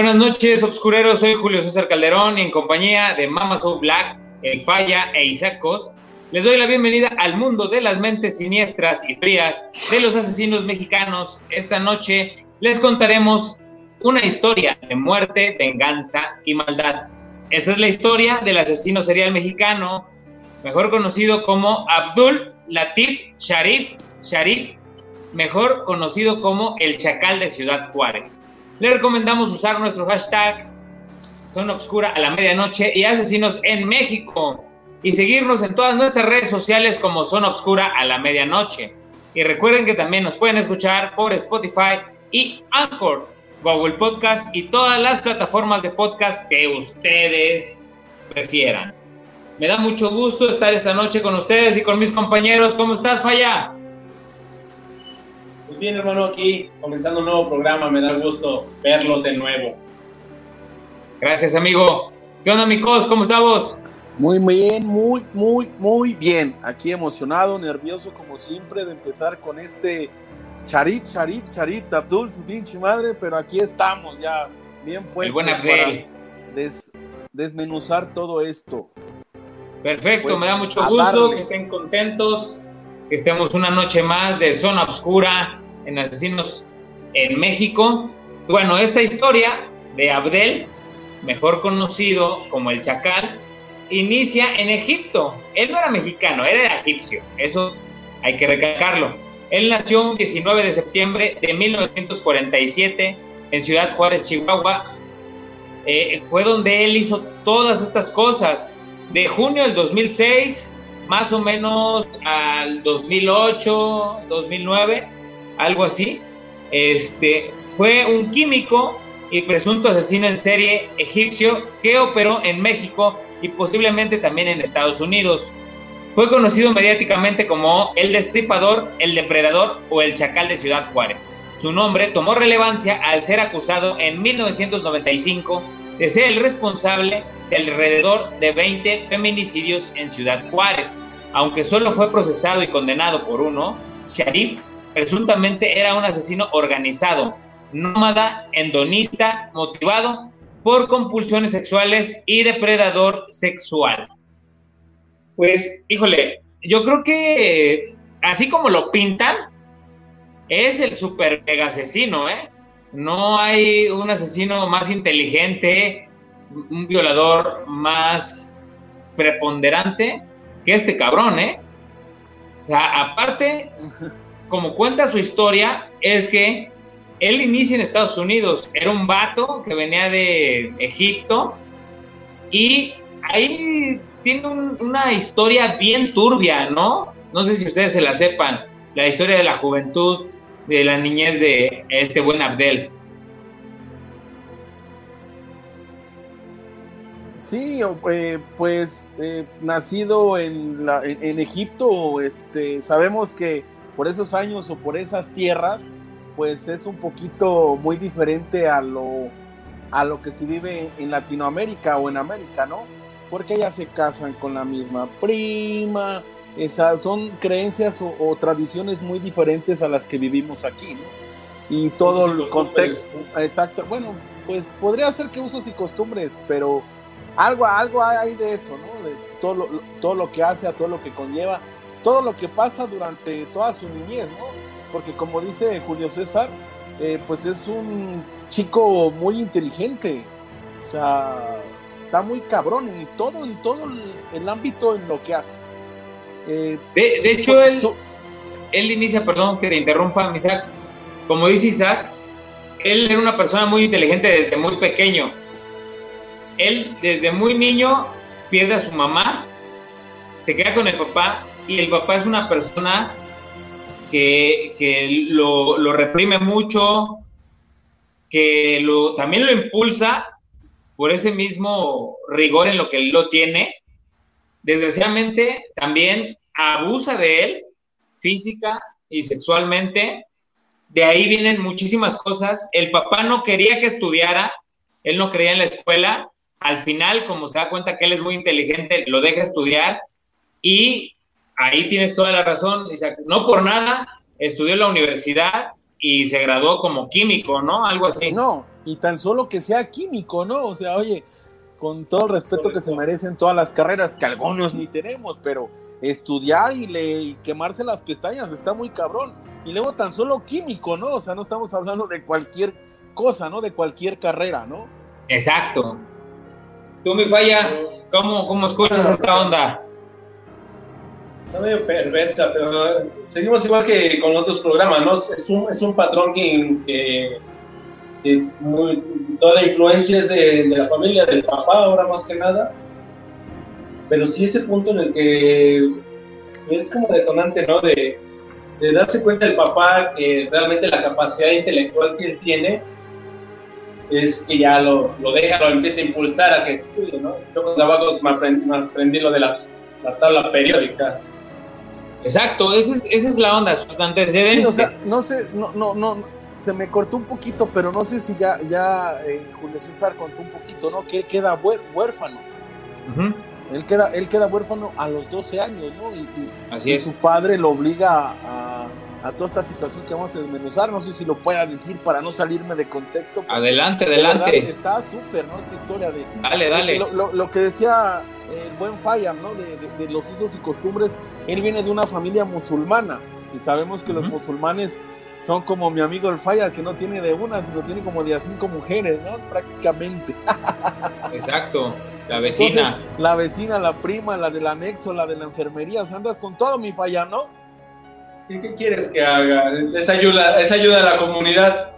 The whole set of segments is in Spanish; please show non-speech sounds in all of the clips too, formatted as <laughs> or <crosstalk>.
Buenas noches, obscureros. Soy Julio César Calderón y en compañía de Mama Soul Black, El Falla e Isacos, les doy la bienvenida al mundo de las mentes siniestras y frías de los asesinos mexicanos. Esta noche les contaremos una historia de muerte, venganza y maldad. Esta es la historia del asesino serial mexicano, mejor conocido como Abdul Latif Sharif Sharif, mejor conocido como el Chacal de Ciudad Juárez. Le recomendamos usar nuestro hashtag Zona Obscura a la medianoche y Asesinos en México. Y seguirnos en todas nuestras redes sociales como Zona Obscura a la medianoche. Y recuerden que también nos pueden escuchar por Spotify y Anchor, Google Podcast y todas las plataformas de podcast que ustedes prefieran. Me da mucho gusto estar esta noche con ustedes y con mis compañeros. ¿Cómo estás, Falla? Pues bien, hermano, aquí comenzando un nuevo programa, me da gusto verlos de nuevo. Gracias, amigo. ¿Qué onda, amigos? ¿Cómo estamos? Muy bien, muy, muy, muy bien. Aquí emocionado, nervioso como siempre de empezar con este Sharif, Sharif, Sharif, Abdul, su pinche madre, pero aquí estamos ya bien puestos para desmenuzar todo esto. Perfecto, pues, me da mucho gusto que estén contentos, que estemos una noche más de Zona Oscura en Asesinos en México. Bueno, esta historia de Abdel, mejor conocido como el Chacal, inicia en Egipto. Él no era mexicano, era egipcio, eso hay que recalcarlo. Él nació un 19 de septiembre de 1947 en Ciudad Juárez, Chihuahua. Eh, fue donde él hizo todas estas cosas. De junio del 2006, más o menos al 2008, 2009, algo así. Este, fue un químico y presunto asesino en serie egipcio que operó en México y posiblemente también en Estados Unidos. Fue conocido mediáticamente como el destripador, el depredador o el chacal de Ciudad Juárez. Su nombre tomó relevancia al ser acusado en 1995 de ser el responsable de alrededor de 20 feminicidios en Ciudad Juárez. Aunque solo fue procesado y condenado por uno, Sharif presuntamente era un asesino organizado, nómada, endonista, motivado por compulsiones sexuales y depredador sexual. Pues, híjole, yo creo que así como lo pintan, es el super mega asesino, ¿eh? No hay un asesino más inteligente, un violador más preponderante que este cabrón, ¿eh? O sea, aparte, como cuenta su historia, es que él inicia en Estados Unidos. Era un vato que venía de Egipto y ahí tiene una historia bien turbia, ¿no? No sé si ustedes se la sepan, la historia de la juventud, de la niñez de este buen Abdel. Sí, eh, pues eh, nacido en, la, en, Egipto, este, sabemos que por esos años o por esas tierras, pues es un poquito muy diferente a lo, a lo que se vive en Latinoamérica o en América, ¿no? Porque ya se casan con la misma prima, esas son creencias o, tradiciones muy diferentes a las que vivimos aquí, ¿no? Y todo el contexto, exacto, bueno, pues podría ser que usos y costumbres, pero algo, algo hay de eso, ¿no? De todo lo, todo lo que hace, a todo lo que conlleva todo lo que pasa durante toda su niñez, ¿no? Porque como dice Julio César, eh, pues es un chico muy inteligente, o sea, está muy cabrón en todo, en todo el, ámbito en lo que hace. Eh, de, hecho, él, él inicia, perdón que te interrumpa, Isaac, como dice Isaac, él era una persona muy inteligente desde muy pequeño. Él desde muy niño pierde a su mamá, se queda con el papá y el papá es una persona que, lo, reprime mucho, que lo, también lo impulsa por ese mismo rigor en lo que él lo tiene. Desgraciadamente también abusa de él física y sexualmente. De ahí vienen muchísimas cosas. El papá no quería que estudiara, él no creía en la escuela. Al final, como se da cuenta que él es muy inteligente, lo deja estudiar y ahí tienes toda la razón, No por nada estudió en la universidad y se graduó como químico, ¿no? Algo así. No, y tan solo que sea químico, ¿no? O sea, oye, con todo el respeto que se merecen todas las carreras, que algunos ni tenemos, pero estudiar y, le, y quemarse las pestañas está muy cabrón. Y luego tan solo químico, ¿no? O sea, no estamos hablando de cualquier cosa, ¿no? De cualquier carrera, ¿no? Exacto. Tú, mi falla, ¿cómo, cómo escuchas esta onda? Está medio perversa, pero seguimos igual que con otros programas, ¿no? Es un, es un patrón que, que, toda la influencia es de, de, la familia, del papá ahora más que nada. Pero sí ese punto en el que es como detonante, ¿no? De, de darse cuenta el papá que realmente la capacidad intelectual que él tiene es que ya lo, lo deja, lo empieza a impulsar a que estudie, ¿no? Yo con trabajos me aprendí, lo de la, la tabla periódica Exacto, esa es, esa es la onda, sus antecedentes. o sea, no sé, no, no, no, se me cortó un poquito, pero no sé si ya, ya eh, Julio César contó un poquito, ¿no? Que él queda huérfano. él, queda, él queda huérfano a los 12 años, ¿no? Y, Así es. su padre lo obliga a, a, toda esta situación que vamos a desmenuzar. No sé si lo pueda decir para no salirme de contexto. Adelante, adelante. está súper, ¿no? Esta historia de. Dale, dale. Lo, lo, que decía el buen Fayam, ¿no? De, de los usos y costumbres él viene de una familia musulmana y sabemos que los musulmanes son como mi amigo el Fayal, que no tiene de una, sino tiene como de a cinco mujeres, ¿no? Prácticamente. <laughs> Exacto, la vecina. la vecina, la prima, la del anexo, la de la enfermería, andas con todo mi falla, ¿no? ¿Qué, quieres que haga? Es ayuda, es ayuda a la comunidad.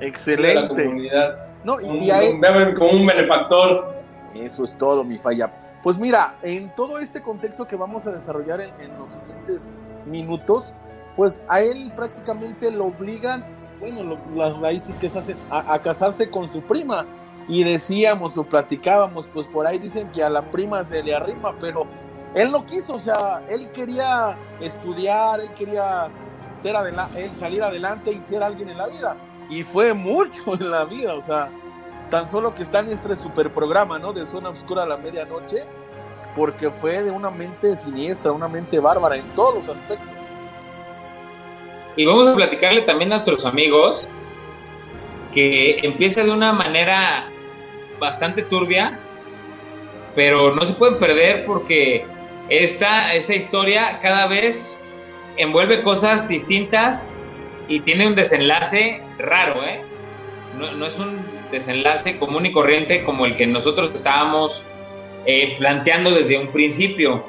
Excelente. la comunidad. No, y, como un benefactor. Eso es todo, mi falla. Pues mira, en todo este contexto que vamos a desarrollar en, los siguientes minutos, pues a él prácticamente lo obligan, bueno, las raíces que se hacen, a, casarse con su prima. Y decíamos o platicábamos, pues por ahí dicen que a la prima se le arrima, pero él no quiso, o sea, él quería estudiar, él quería ser él salir adelante y ser alguien en la vida. Y fue mucho <laughs> en la vida, o sea, Tan solo que está en este super programa, ¿no? De Zona Oscura a la medianoche, porque fue de una mente siniestra, una mente bárbara en todos los aspectos. Y vamos a platicarle también a nuestros amigos que empieza de una manera bastante turbia, pero no se pueden perder porque esta, esta historia cada vez envuelve cosas distintas y tiene un desenlace raro, ¿eh? No, no es un desenlace común y corriente como el que nosotros estábamos eh, planteando desde un principio.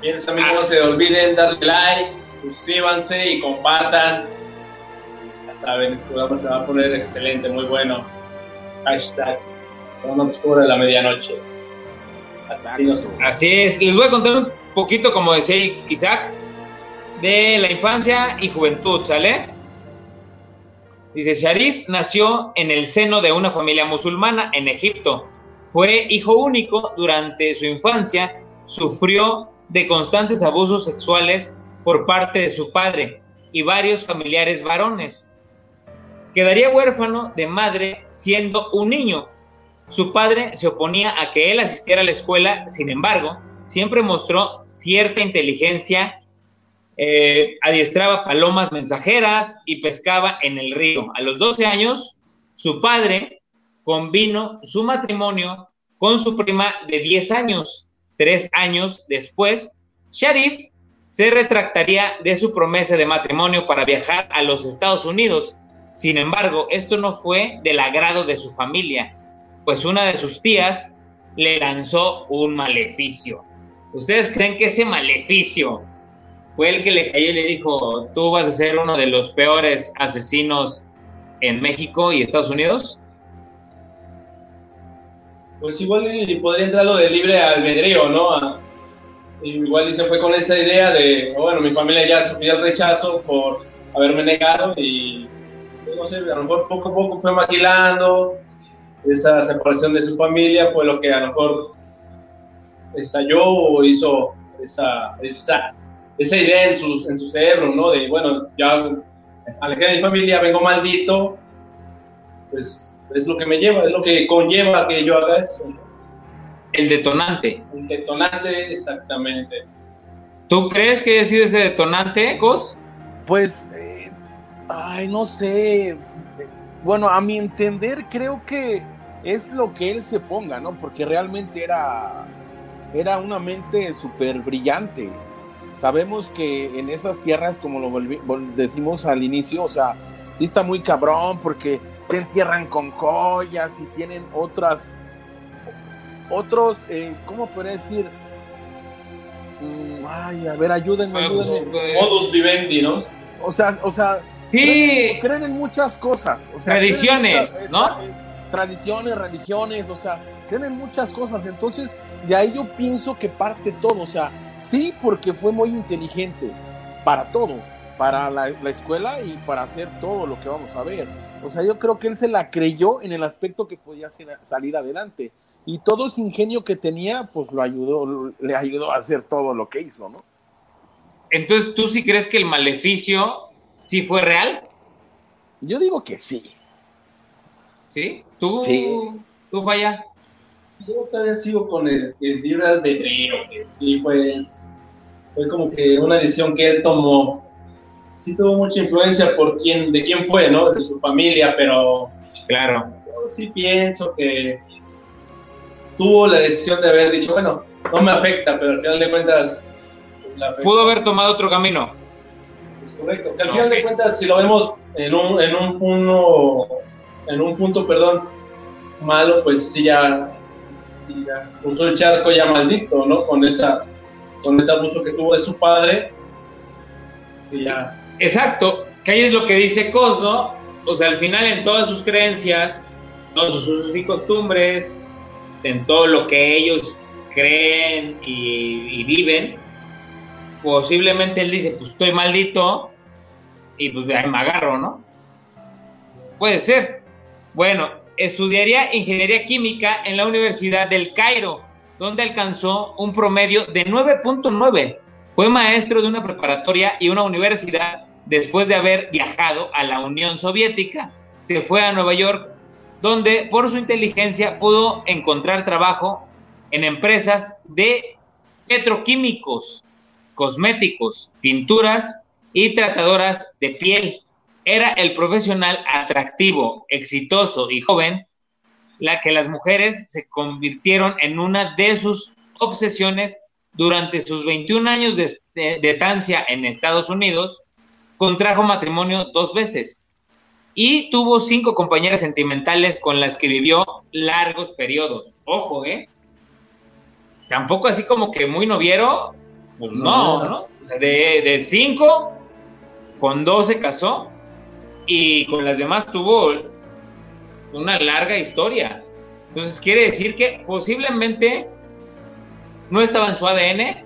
Bien, amigos, no se olviden darle like, suscríbanse y compartan. Ya saben, este programa se va a poner excelente, muy bueno. Hashtag Zona Oscura de la Medianoche. Así es, les voy a contar un poquito, como decía Isaac, de la infancia y juventud, ¿sale? Dice, Sharif nació en el seno de una familia musulmana en Egipto. Fue hijo único durante su infancia, sufrió de constantes abusos sexuales por parte de su padre y varios familiares varones. Quedaría huérfano de madre siendo un niño. Su padre se oponía a que él asistiera a la escuela, sin embargo, siempre mostró cierta inteligencia eh, adiestraba palomas mensajeras y pescaba en el río. A los 12 años, su padre combinó su matrimonio con su prima de 10 años. Tres años después, Sharif se retractaría de su promesa de matrimonio para viajar a los Estados Unidos. Sin embargo, esto no fue del agrado de su familia, pues una de sus tías le lanzó un maleficio. ¿Ustedes creen que ese maleficio fue el que le cayó y le dijo, tú vas a ser uno de los peores asesinos en México y Estados Unidos? Pues igual podría entrar lo de libre albedrío, ¿no? igual y se fue con esa idea de, bueno, mi familia ya sufrió el rechazo por haberme negado y, no sé, a lo mejor poco a poco fue maquilando, esa separación de su familia fue lo que a lo mejor estalló o hizo esa, esa esa idea en su, en su cerebro, ¿no? De, bueno, ya alejé de mi familia, vengo maldito, pues es lo que me lleva, es lo que conlleva que yo haga eso. El detonante. El detonante, exactamente. ¿Tú crees que ha sido ese detonante, Cos? Pues, eh, ay, no sé. bueno, a mi entender, creo que es lo que él se ponga, ¿no? Porque realmente era, era una mente súper brillante. Sabemos que en esas tierras, como lo decimos al inicio, o sea, sí está muy cabrón porque te entierran con joyas y tienen otras, otros, eh, ¿cómo podría decir? Mm, ay, a ver, ayúdenme, ayúdenme. Modus vivendi, ¿no? O sea, o sea, sí. creen, en muchas cosas. O sea, tradiciones, ¿no? tradiciones, religiones, o sea, creen en muchas cosas. Entonces, de ahí yo pienso que parte todo. O sea, sí, porque fue muy inteligente para todo, para la, escuela y para hacer todo lo que vamos a ver. O sea, yo creo que él se la creyó en el aspecto que podía salir adelante. Y todo ese ingenio que tenía, pues lo ayudó, le ayudó a hacer todo lo que hizo, ¿no? Entonces, ¿tú sí crees que el maleficio sí fue real? Yo digo que sí. ¿Sí? ¿Tú, ¿tú falla? Yo todavía sigo con el, el libre albedrío, que sí fue, fue como que una decisión que él tomó. Sí tuvo mucha influencia por quién, de quién fue, ¿no? De su familia, pero... Claro. Yo sí pienso que tuvo la decisión de haber dicho, bueno, no me afecta, pero al final de cuentas Pudo haber tomado otro camino. Es correcto. Que al final de cuentas, si lo vemos en un, en un punto, en un punto, perdón, malo, pues sí ya, puso el charco ya maldito, ¿no? Con esta, con este abuso que tuvo de su padre. ya. Exacto, que ahí es lo que dice Cos, ¿no? O sea, al final en todas sus creencias, todos sus usos y costumbres, en todo lo que ellos creen y, y viven, posiblemente él dice, pues estoy maldito y pues me agarro, ¿no? Puede ser. Bueno, estudiaría ingeniería química en la Universidad del Cairo, donde alcanzó un promedio de 9.9. Fue maestro de una preparatoria y una universidad después de haber viajado a la Unión Soviética. Se fue a Nueva York, donde por su inteligencia pudo encontrar trabajo en empresas de petroquímicos cosméticos, pinturas y tratadoras de piel. Era el profesional atractivo, exitoso y joven, la que las mujeres se convirtieron en una de sus obsesiones durante sus 21 años de, estancia en Estados Unidos. Contrajo matrimonio dos veces y tuvo cinco compañeras sentimentales con las que vivió largos periodos. Ojo, ¿eh? Tampoco así como que muy noviero, pues no, ¿no? de, de cinco, con dos se casó y con las demás tuvo una larga historia. Entonces quiere decir que posiblemente no estaba en su ADN,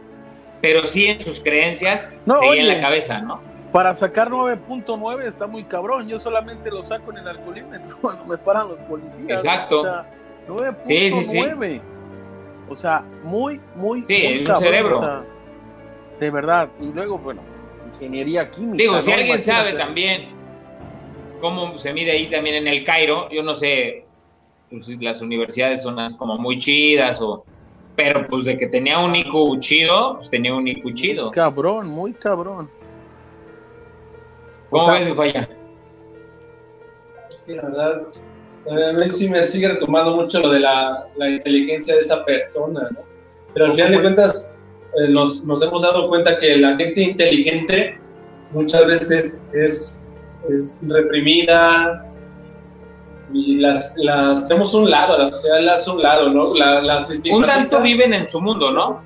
pero sí en sus creencias no, seguía en la cabeza, ¿no? Para sacar 9.9 está muy cabrón. Yo solamente lo saco en el alcoholímetro <laughs> cuando me paran los policías. Exacto. O sea, 9.9. Sí, sí, sí. O sea, muy, muy. Sí, en el cerebro de verdad. Y luego, bueno, ingeniería química. Digo, si alguien sabe también cómo se mide ahí también en el Cairo, yo no sé pues, si las universidades son así como muy chidas o... Pero pues de que tenía un IQ chido, pues tenía un IQ chido. cabrón, muy cabrón. ¿Cómo ves mi falla? Es que la verdad, a mí sí me sigue retomando mucho lo de la, la inteligencia de esta persona, ¿no? Pero al final de cuentas, eh, nos, nos, hemos dado cuenta que la gente inteligente muchas veces es, es reprimida y las, las, hacemos un lado, la sociedad las hace un lado, ¿no? La, las un tanto viven en su mundo, ¿no?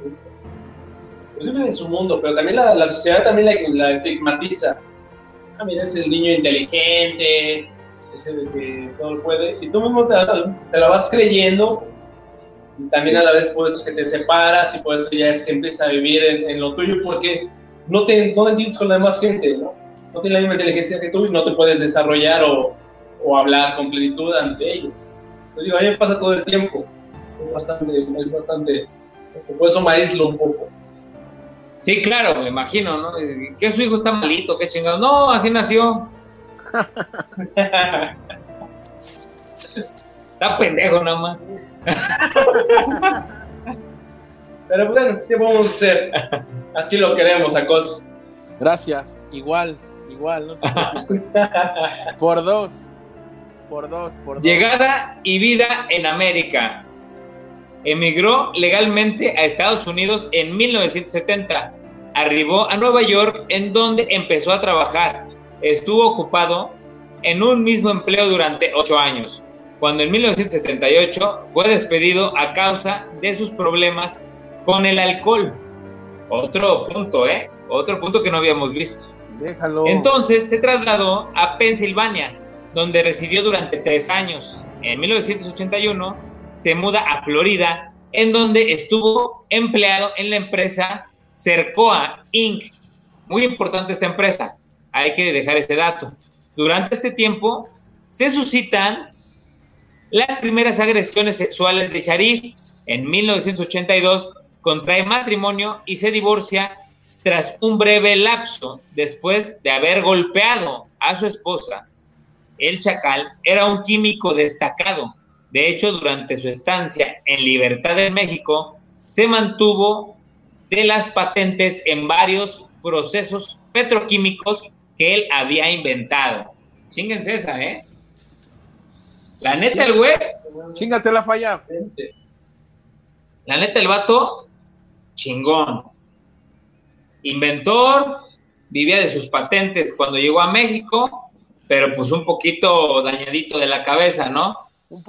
Pues viven en su mundo, pero también la, la sociedad también la, la estigmatiza. Ah, mira, es el niño inteligente, ese de que todo puede, y tú mismo te, te la vas creyendo también a la vez por eso es que te separas y por eso ya es que empiezas a vivir en, lo tuyo porque no te, no entiendes con la demás gente, ¿no? No tienes la misma inteligencia que tú y no te puedes desarrollar o, o hablar con plenitud ante ellos. Yo digo, a mí me pasa todo el tiempo. Es bastante, es bastante, este, por eso me aíslo un poco. Sí, claro, me imagino, ¿no? Que su hijo está malito, qué chingado. No, así nació. <laughs> está pendejo nada más. Pero bueno, ¿qué vamos a hacer? Así lo queremos, Acos. Gracias, igual, igual, no. <laughs> Por dos. Por dos, por dos. Llegada y vida en América. Emigró legalmente a Estados Unidos en 1970. Arribó a Nueva York en donde empezó a trabajar. Estuvo ocupado en un mismo empleo durante ocho años, cuando en 1978 fue despedido a causa de sus problemas con el alcohol. Otro punto, ¿eh? Otro punto que no habíamos visto. Entonces se trasladó a Pensilvania, donde residió durante tres años. En 1981 se muda a Florida, en donde estuvo empleado en la empresa Cercoa Inc. Muy importante esta empresa, hay que dejar ese dato. Durante este tiempo se suscitan las primeras agresiones sexuales de Sharif. En 1982 contrae matrimonio y se divorcia tras un breve lapso después de haber golpeado a su esposa. El Chacal era un químico destacado. De hecho, durante su estancia en Libertad de México, se mantuvo de las patentes en varios procesos petroquímicos que él había inventado. Chinguense esa, ¿eh? La neta, el güey. Chingate la falla. La neta, el vato, chingón. Inventor, vivía de sus patentes cuando llegó a México, pero pues un poquito dañadito de la cabeza, ¿no?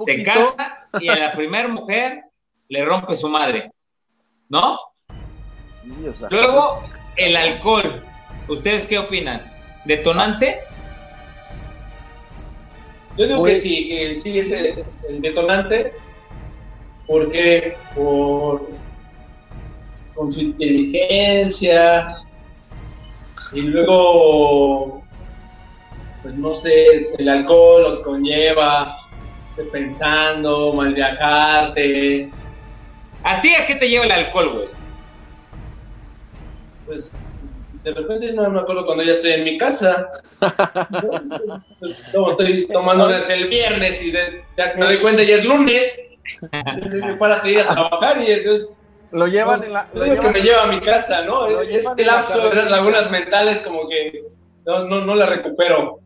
Se casa y a la primera mujer le rompe su madre, ¿no? Sí, o sea, Luego, el alcohol. ¿Ustedes qué opinan? ¿Detonante? Yo digo Pues- que sí, que sí es el, el detonante, porque por con su inteligencia y luego, pues no sé, el alcohol lo que conlleva, pensando, mal viajarte, ¿A ti a qué te lleva el alcohol, güey? pues de repente no me acuerdo cuando ya estoy en mi casa. <laughs> No, estoy tomando desde el viernes y de- ya me doy cuenta ya es lunes. <laughs> Entonces, para que ir a trabajar y entonces lo llevan en la. es Lo lo que me lleva a mi casa, ¿no? lo Este la lapso de esas lagunas mentales como que no, no, no la recupero.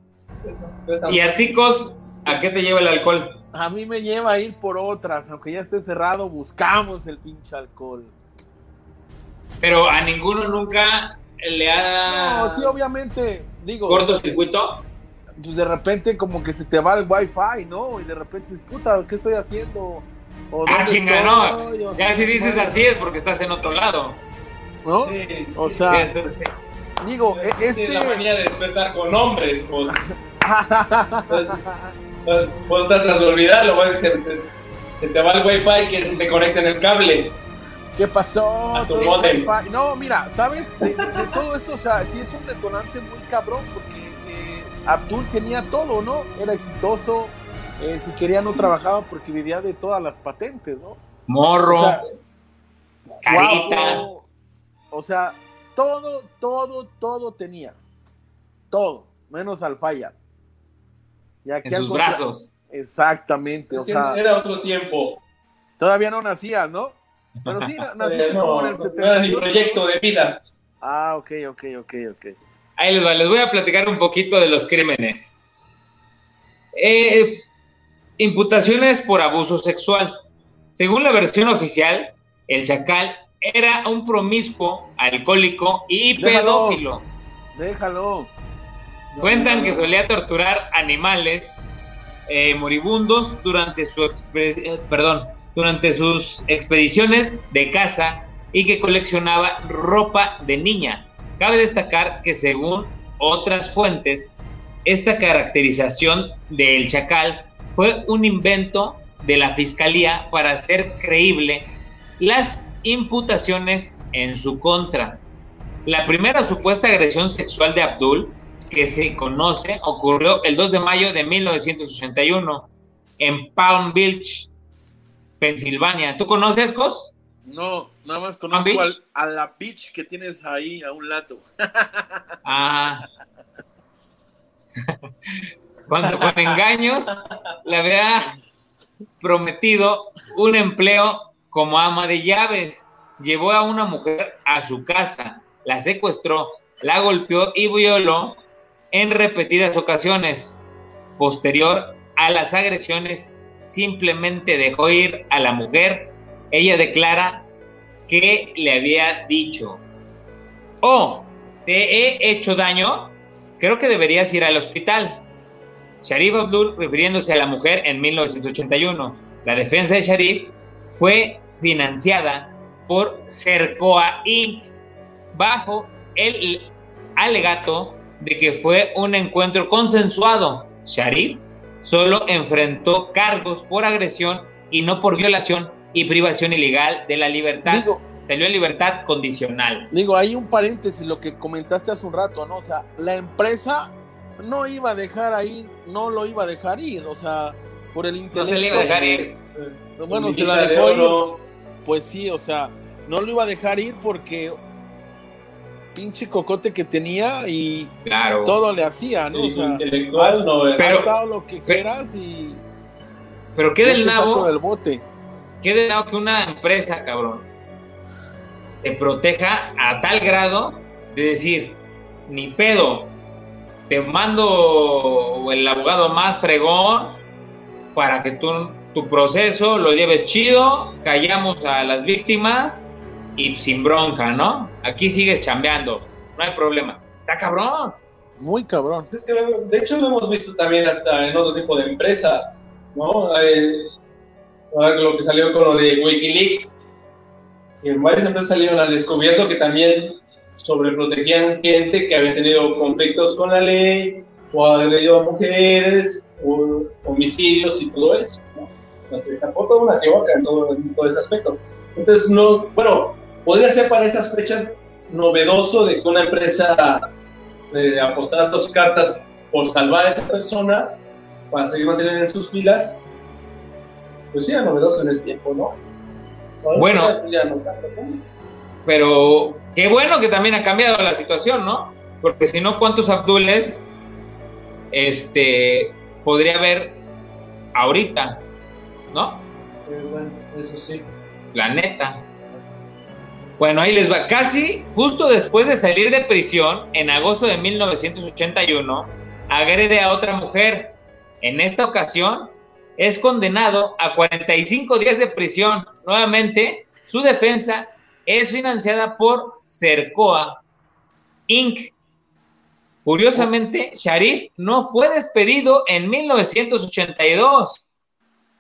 ¿Y a ti, Cos, a qué te lleva el alcohol? a mí me lleva a ir por otras, aunque ya esté cerrado, buscamos el pinche alcohol. Pero a ninguno nunca le ha No, sí, obviamente, digo, cortocircuito. pues de repente como que se te va el wifi, ¿no? Y de repente dices, puta, ¿qué estoy haciendo? O, Ah, ¿dónde chinga, no. Ya si dices bueno, así es porque estás en otro lado. ¿no? Sí, O sí. sea, Esto es- digo, e- Tienes este... la manía de despertar con hombres, pues. pues, <laughs> pues, pues tratas de olvidarlo, pues, se, te, se te va el wifi que se te conecta en el cable. ¿Qué pasó? A tu modem. wifi. No, mira, ¿sabes? De, de todo esto, o sea, sí es un detonante muy cabrón, porque eh, Abdul tenía todo, ¿no? Era exitoso, eh, si quería no trabajaba porque vivía de todas las patentes, ¿no? Morro, O sea, carita. guapo, o sea, todo, todo, todo tenía. Todo, menos al falla. Y aquí en sus contra- brazos. Exactamente, o sea, era otro tiempo. todavía no nacías, ¿no? Pero sí, na- <laughs> naciste Eh, como no, en el no era ni 78. proyecto de vida. Ah, ok, ok, ok, ok. Ahí les va, les voy a platicar un poquito de los crímenes. Eh, imputaciones por abuso sexual. Según la versión oficial, el chacal era un promiscuo, alcohólico y Déjalo. pedófilo. Déjalo. Cuentan que solía torturar animales eh, moribundos durante, su eh, perdón, durante sus expediciones de caza y que coleccionaba ropa de niña. Cabe destacar que según otras fuentes, esta caracterización del chacal fue un invento de la fiscalía para hacer creíble las imputaciones en su contra. La primera supuesta agresión sexual de Abdul que se conoce ocurrió el 2 de mayo de 1981 en Palm Beach, Pensilvania. ¿Tú conoces, Cos? No, nada más conozco al- a la beach que tienes ahí a un lado. Ah. <laughs> Cuando con engaños le había prometido un empleo como ama de llaves. Llevó a una mujer a su casa, la secuestró, la golpeó y violó en repetidas ocasiones. Posterior a las agresiones, simplemente dejó ir a la mujer. Ella declara que le había dicho, oh, te he hecho daño, creo que deberías ir al hospital. Sharif Abdul, refiriéndose a la mujer en 1981, la defensa de Sharif fue financiada por Cercoa Inc. bajo el alegato de que fue un encuentro consensuado. Sharif solo enfrentó cargos por agresión y no por violación y privación ilegal de la libertad. Salió en libertad condicional. Digo, hay un paréntesis, lo que comentaste hace un rato, ¿no? O sea, la empresa no iba a dejar ahí, no lo iba a dejar ir, o sea, por el interés. No se le iba a dejar ir. Bueno, se la dejó ir. Pues sí, o sea, no lo iba a dejar ir porque pinche cocote que tenía y claro. todo le hacía, ¿no? o sea, intelectual no pero lo que quieras y pero qué del nabo del bote. qué del nabo que una empresa, cabrón, te proteja a tal grado de decir, ni pedo, te mando el abogado más fregón para que tú tu proceso lo lleves chido, callamos a las víctimas y sin bronca, ¿no? Aquí sigues chambeando, no hay problema. Está cabrón. Muy cabrón. Es que, de hecho, lo hemos visto también hasta en otro tipo de empresas, ¿no? Eh, lo que salió con lo de Wikileaks, que en varias empresas salieron al descubierto que también sobreprotegían gente que había tenido conflictos con la ley, o agredido a mujeres, o homicidios y todo eso. ¿no? se tapó toda una equivoca en todo, en todo ese aspecto. Entonces, no, bueno, podría ser para estas fechas novedoso de que una empresa eh, apostara dos cartas por salvar a esa persona para seguir manteniendo en sus filas, pues sí, era novedoso en ese tiempo, ¿no? bueno, pero qué bueno que también ha cambiado la situación, ¿no? Porque si no, ¿cuántos Abdules este, podría haber ahorita? ¿No? Eh, bueno, eso sí. La neta. Bueno, ahí les va. Casi justo después de salir de prisión, en agosto de 1981, agrede a otra mujer. En esta ocasión, es condenado a 45 días de prisión. Nuevamente, su defensa es financiada por Cercoa Inc. Curiosamente, Sharif no fue despedido en 1982.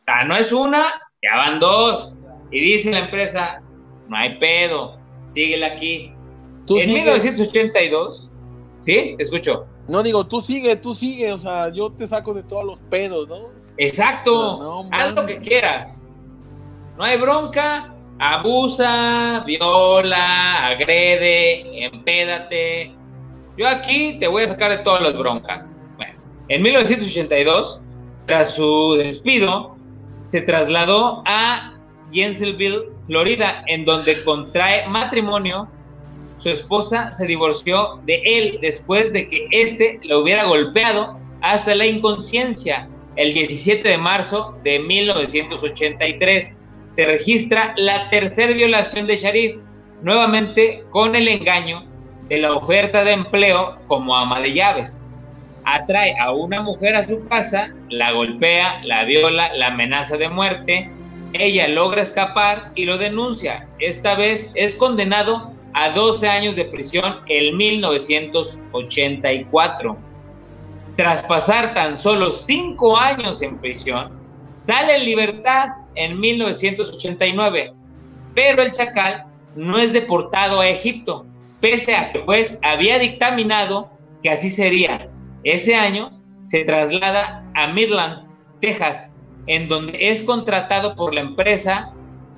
Ah, no es una, ya van dos. Y dice la empresa, no hay pedo, síguela aquí. en 1982, ¿sí? Te escucho. No digo, tú sigue, tú sigue, o sea, yo te saco de todos los pedos, ¿no? Exacto, haz lo que quieras. No hay bronca, abusa, viola, agrede, empédate. Yo aquí te voy a sacar de todas las broncas. Bueno, en 1982, tras su despido, se trasladó a Jensenville, Florida, en donde contrae matrimonio. Su esposa se divorció de él después de que éste lo hubiera golpeado hasta la inconsciencia. El 17 de marzo de 1983 se registra la tercera violación de Sharif, nuevamente con el engaño de la oferta de empleo como ama de llaves. Atrae a una mujer a su casa, la golpea, la viola, la amenaza de muerte ella logra escapar y lo denuncia. Esta vez es condenado a 12 años de prisión en 1984. Tras pasar tan solo 5 años en prisión, sale en libertad en 1989, pero el chacal no es deportado a Egipto, pese a que el juez había dictaminado que así sería. Ese año se traslada a Midland, Texas, en donde es contratado por la empresa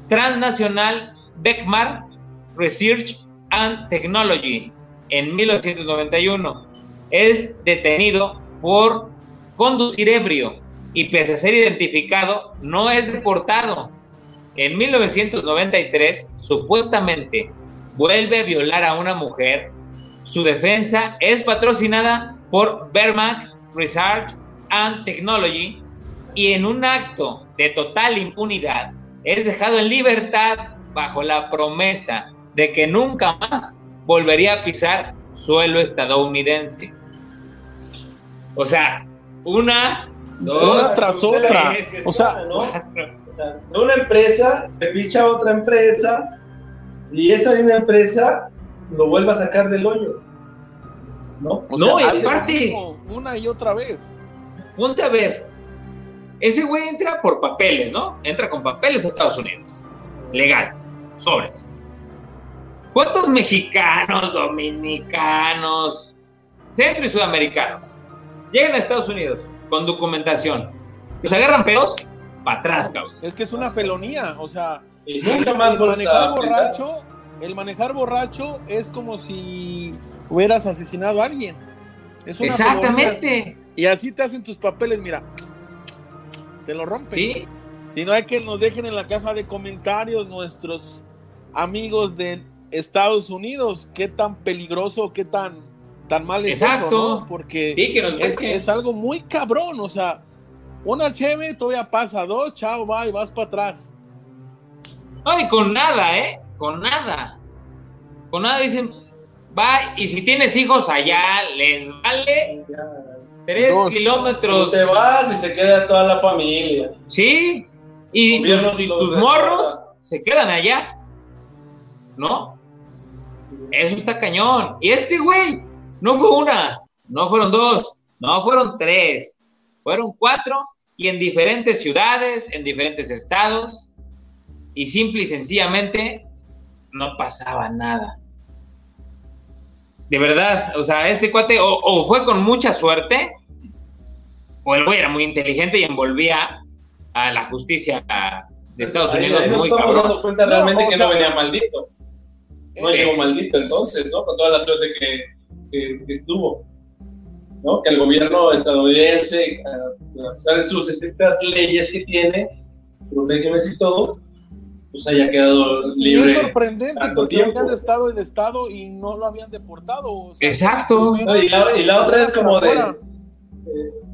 transnacional Beckmar Research and Technology en 1991. Es detenido por conducir ebrio y pese a ser identificado, no es deportado. En 1993, supuestamente, vuelve a violar a una mujer. Su defensa es patrocinada por Bermac Research and Technology y en un acto de total impunidad es dejado en libertad bajo la promesa de que nunca más volvería a pisar suelo estadounidense. O sea, una una tras otra. O sea, ¿no? o sea, de una empresa se ficha otra empresa y esa misma empresa lo vuelve a sacar del hoyo. No, no y aparte. Una y otra vez. Ponte a ver. Ese güey entra por papeles, ¿no? Entra con papeles a Estados Unidos. Legal. Sobres. ¿Cuántos mexicanos, dominicanos, centro y sudamericanos llegan a Estados Unidos con documentación? ¿Los agarran pedos? Para atrás, cabrón. Es que es una felonía, o sea, nunca más el manejar borracho, el manejar borracho es como si hubieras asesinado a alguien. Es una Exactamente. Y así te hacen tus papeles, mira. Te lo rompen. Sí. Si no hay que nos dejen en la caja de comentarios nuestros amigos de Estados Unidos, qué tan peligroso, qué tan, tan mal es Exacto. Porque es, es, algo muy cabrón, o sea, una cheve todavía pasa, dos, chao, va y vas para atrás. Ay, con nada, ¿eh? Con nada. Con nada dicen, va, y si tienes hijos allá, les vale tres kilómetros. Te vas y se queda toda la familia. Sí, y tus morros se quedan allá. ¿No? Eso está cañón. Y este güey, no fue una, no fueron dos, no fueron tres, fueron cuatro y en diferentes ciudades, en diferentes estados. Y simple y sencillamente no pasaba nada. De verdad, o sea, este cuate o, fue con mucha suerte, o el güey era muy inteligente y envolvía a la justicia de Estados Unidos muy no estamos dando cuenta realmente que no venía maldito. No llegó maldito entonces, ¿no? Con toda la suerte que, estuvo. ¿no? Que el gobierno estadounidense, a pesar de sus estrictas leyes que tiene, sus regímenes y todo, pues haya quedado libre. es sorprendente porque habían de estado en estado y no lo habían deportado. Exacto. y, la, otra es como de,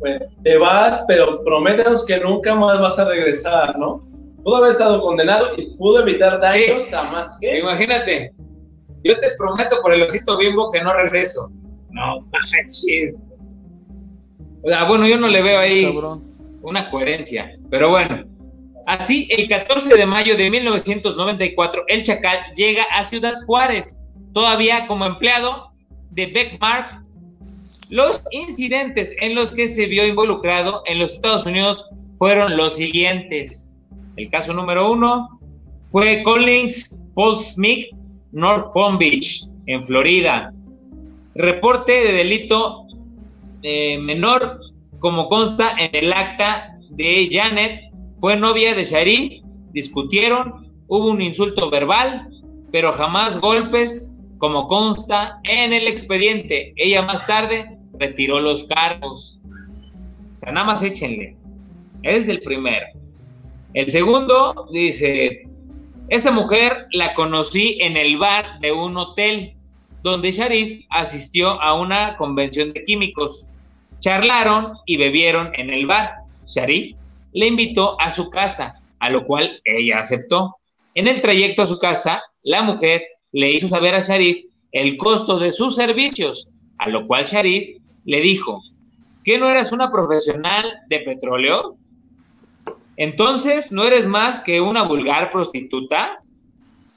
eh, te vas, pero prométenos que nunca más vas a regresar, ¿no? Pudo haber estado condenado y pudo evitar daños a más que. Imagínate, yo te prometo por el osito bimbo que no regreso. No manches. O sea, bueno, yo no le veo ahí una coherencia. Pero bueno. Así, el 14 de mayo de 1994, el Chacal llega a Ciudad Juárez, todavía como empleado de Beckmark. Los incidentes en los que se vio involucrado en los Estados Unidos fueron los siguientes. El caso número uno fue Collins Paul Smith North Palm Beach, en Florida. Reporte de delito eh, menor, como consta en el acta de Janet, fue novia de Sharif, discutieron, hubo un insulto verbal, pero jamás golpes, como consta en el expediente. Ella más tarde retiró los cargos. O sea, nada más échenle. Es el primero. El segundo dice, esta mujer la conocí en el bar de un hotel donde Sharif asistió a una convención de químicos. Charlaron y bebieron en el bar. Sharif le invitó a su casa, a lo cual ella aceptó. En el trayecto a su casa, la mujer le hizo saber a Sharif el costo de sus servicios, a lo cual Sharif le dijo, ¿que no eras una profesional de petróleo? Entonces, ¿no eres más que una vulgar prostituta?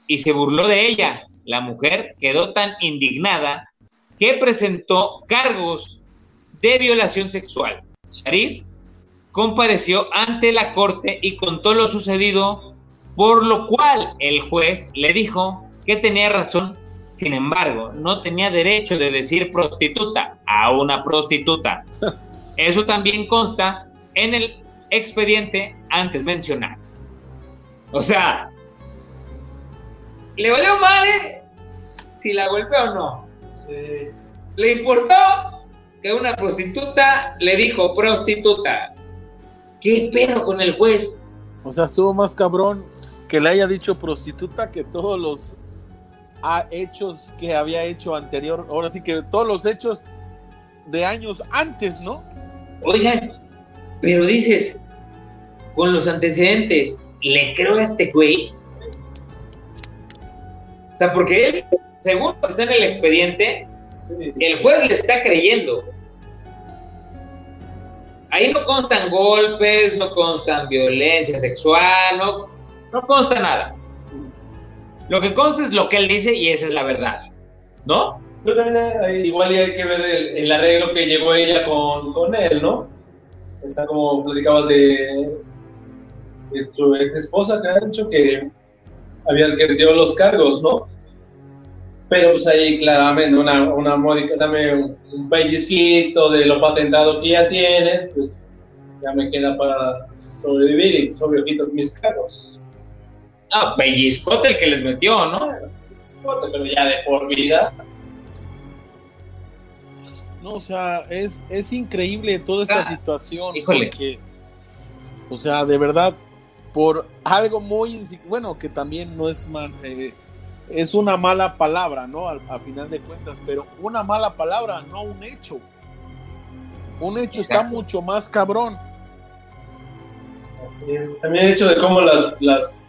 Y se burló de ella. La mujer quedó tan indignada que presentó cargos de violación sexual. Sharif compareció ante la corte y contó lo sucedido, por lo cual el juez le dijo que tenía razón, sin embargo, no tenía derecho de decir prostituta a una prostituta. <laughs> Eso también consta en el expediente antes mencionado. O sea, ¿le valió madre si la golpeó o no? ¿Le importó que una prostituta le dijo prostituta? ¿Qué pedo con el juez? O sea, estuvo más cabrón que le haya dicho prostituta que todos los hechos que había hecho anterior. Ahora sí que todos los hechos de años antes, ¿no? Oigan, pero dices, con los antecedentes, ¿le creo a este güey? O sea, porque él, según está en el expediente, el juez le está creyendo. Ahí no constan golpes, no constan violencia sexual, no, no consta nada. Lo que consta es lo que él dice y esa es la verdad, ¿no? Pero también hay, igual hay que ver el, arreglo que llegó ella con, con él, ¿no? Está como platicabas de, de su ex esposa que ha dicho que había que dio los cargos, ¿no? Pero pues ahí claramente una, una módica, dame un, pellizquito de lo patentado que ya tienes, pues ya me queda para sobrevivir y sobre mis cargos. Ah, pellizcote el que les metió, ¿no? Pellizcote, pero ya de por vida. No, o sea, es, es increíble toda esta ah, situación. Híjole. Porque, o sea, de verdad, por algo muy, bueno, que también no es mal, eh, es una mala palabra, ¿no? A, final de cuentas, pero una mala palabra, no un hecho. Un hecho está mucho más cabrón. Así es. También el hecho de cómo las, las,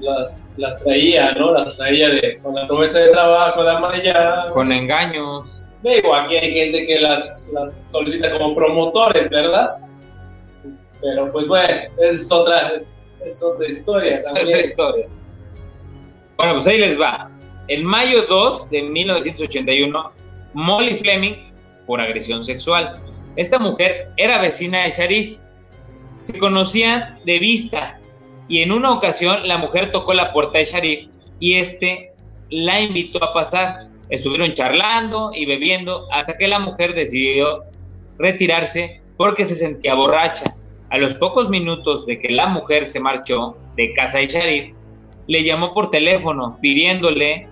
las, las traía, ¿no? Las traía de, con la promesa de trabajo, la amarilla. Con engaños. Digo, aquí hay gente que las, las solicita como promotores, ¿verdad? Pero pues bueno, es otra, es otra historia. Es otra historia. Bueno, pues ahí les va. En mayo 2 de 1981, Molly Fleming por agresión sexual. Esta mujer era vecina de Sharif. Se conocían de vista y en una ocasión la mujer tocó la puerta de Sharif y este la invitó a pasar. Estuvieron charlando y bebiendo hasta que la mujer decidió retirarse porque se sentía borracha. A los pocos minutos de que la mujer se marchó de casa de Sharif, le llamó por teléfono pidiéndole,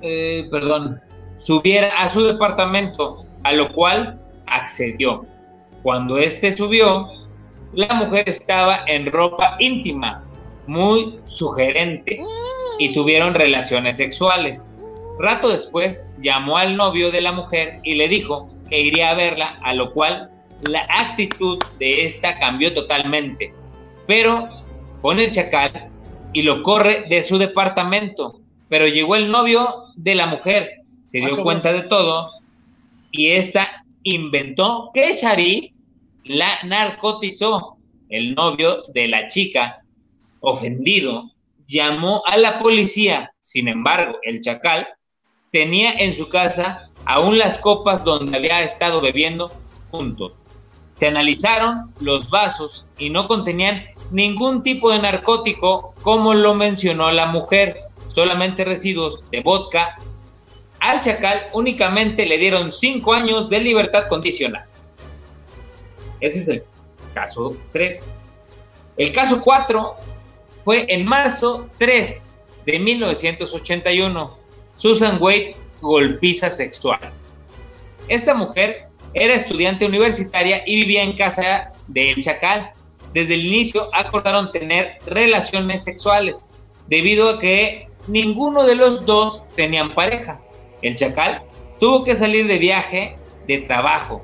eh, perdón, subiera a su departamento, a lo cual accedió. Cuando éste subió, la mujer estaba en ropa íntima, muy sugerente, y tuvieron relaciones sexuales. Rato después llamó al novio de la mujer y le dijo que iría a verla, a lo cual la actitud de esta cambió totalmente, pero pone el chacal y lo corre de su departamento. Pero llegó el novio de la mujer, se dio ah, cuenta de todo y esta inventó que Sharif la narcotizó. El novio de la chica, ofendido, llamó a la policía. Sin embargo, el chacal tenía en su casa aún las copas donde había estado bebiendo juntos. Se analizaron los vasos y no contenían ningún tipo de narcótico como lo mencionó la mujer, solamente residuos de vodka. Al chacal únicamente le dieron cinco años de libertad condicional. Ese es el caso 3. El caso 4 fue en marzo 3 de 1981. Susan Wade, golpiza sexual. Esta mujer era estudiante universitaria y vivía en casa del Chacal. Desde el inicio acordaron tener relaciones sexuales, debido a que ninguno de los dos tenían pareja. El Chacal tuvo que salir de viaje de trabajo.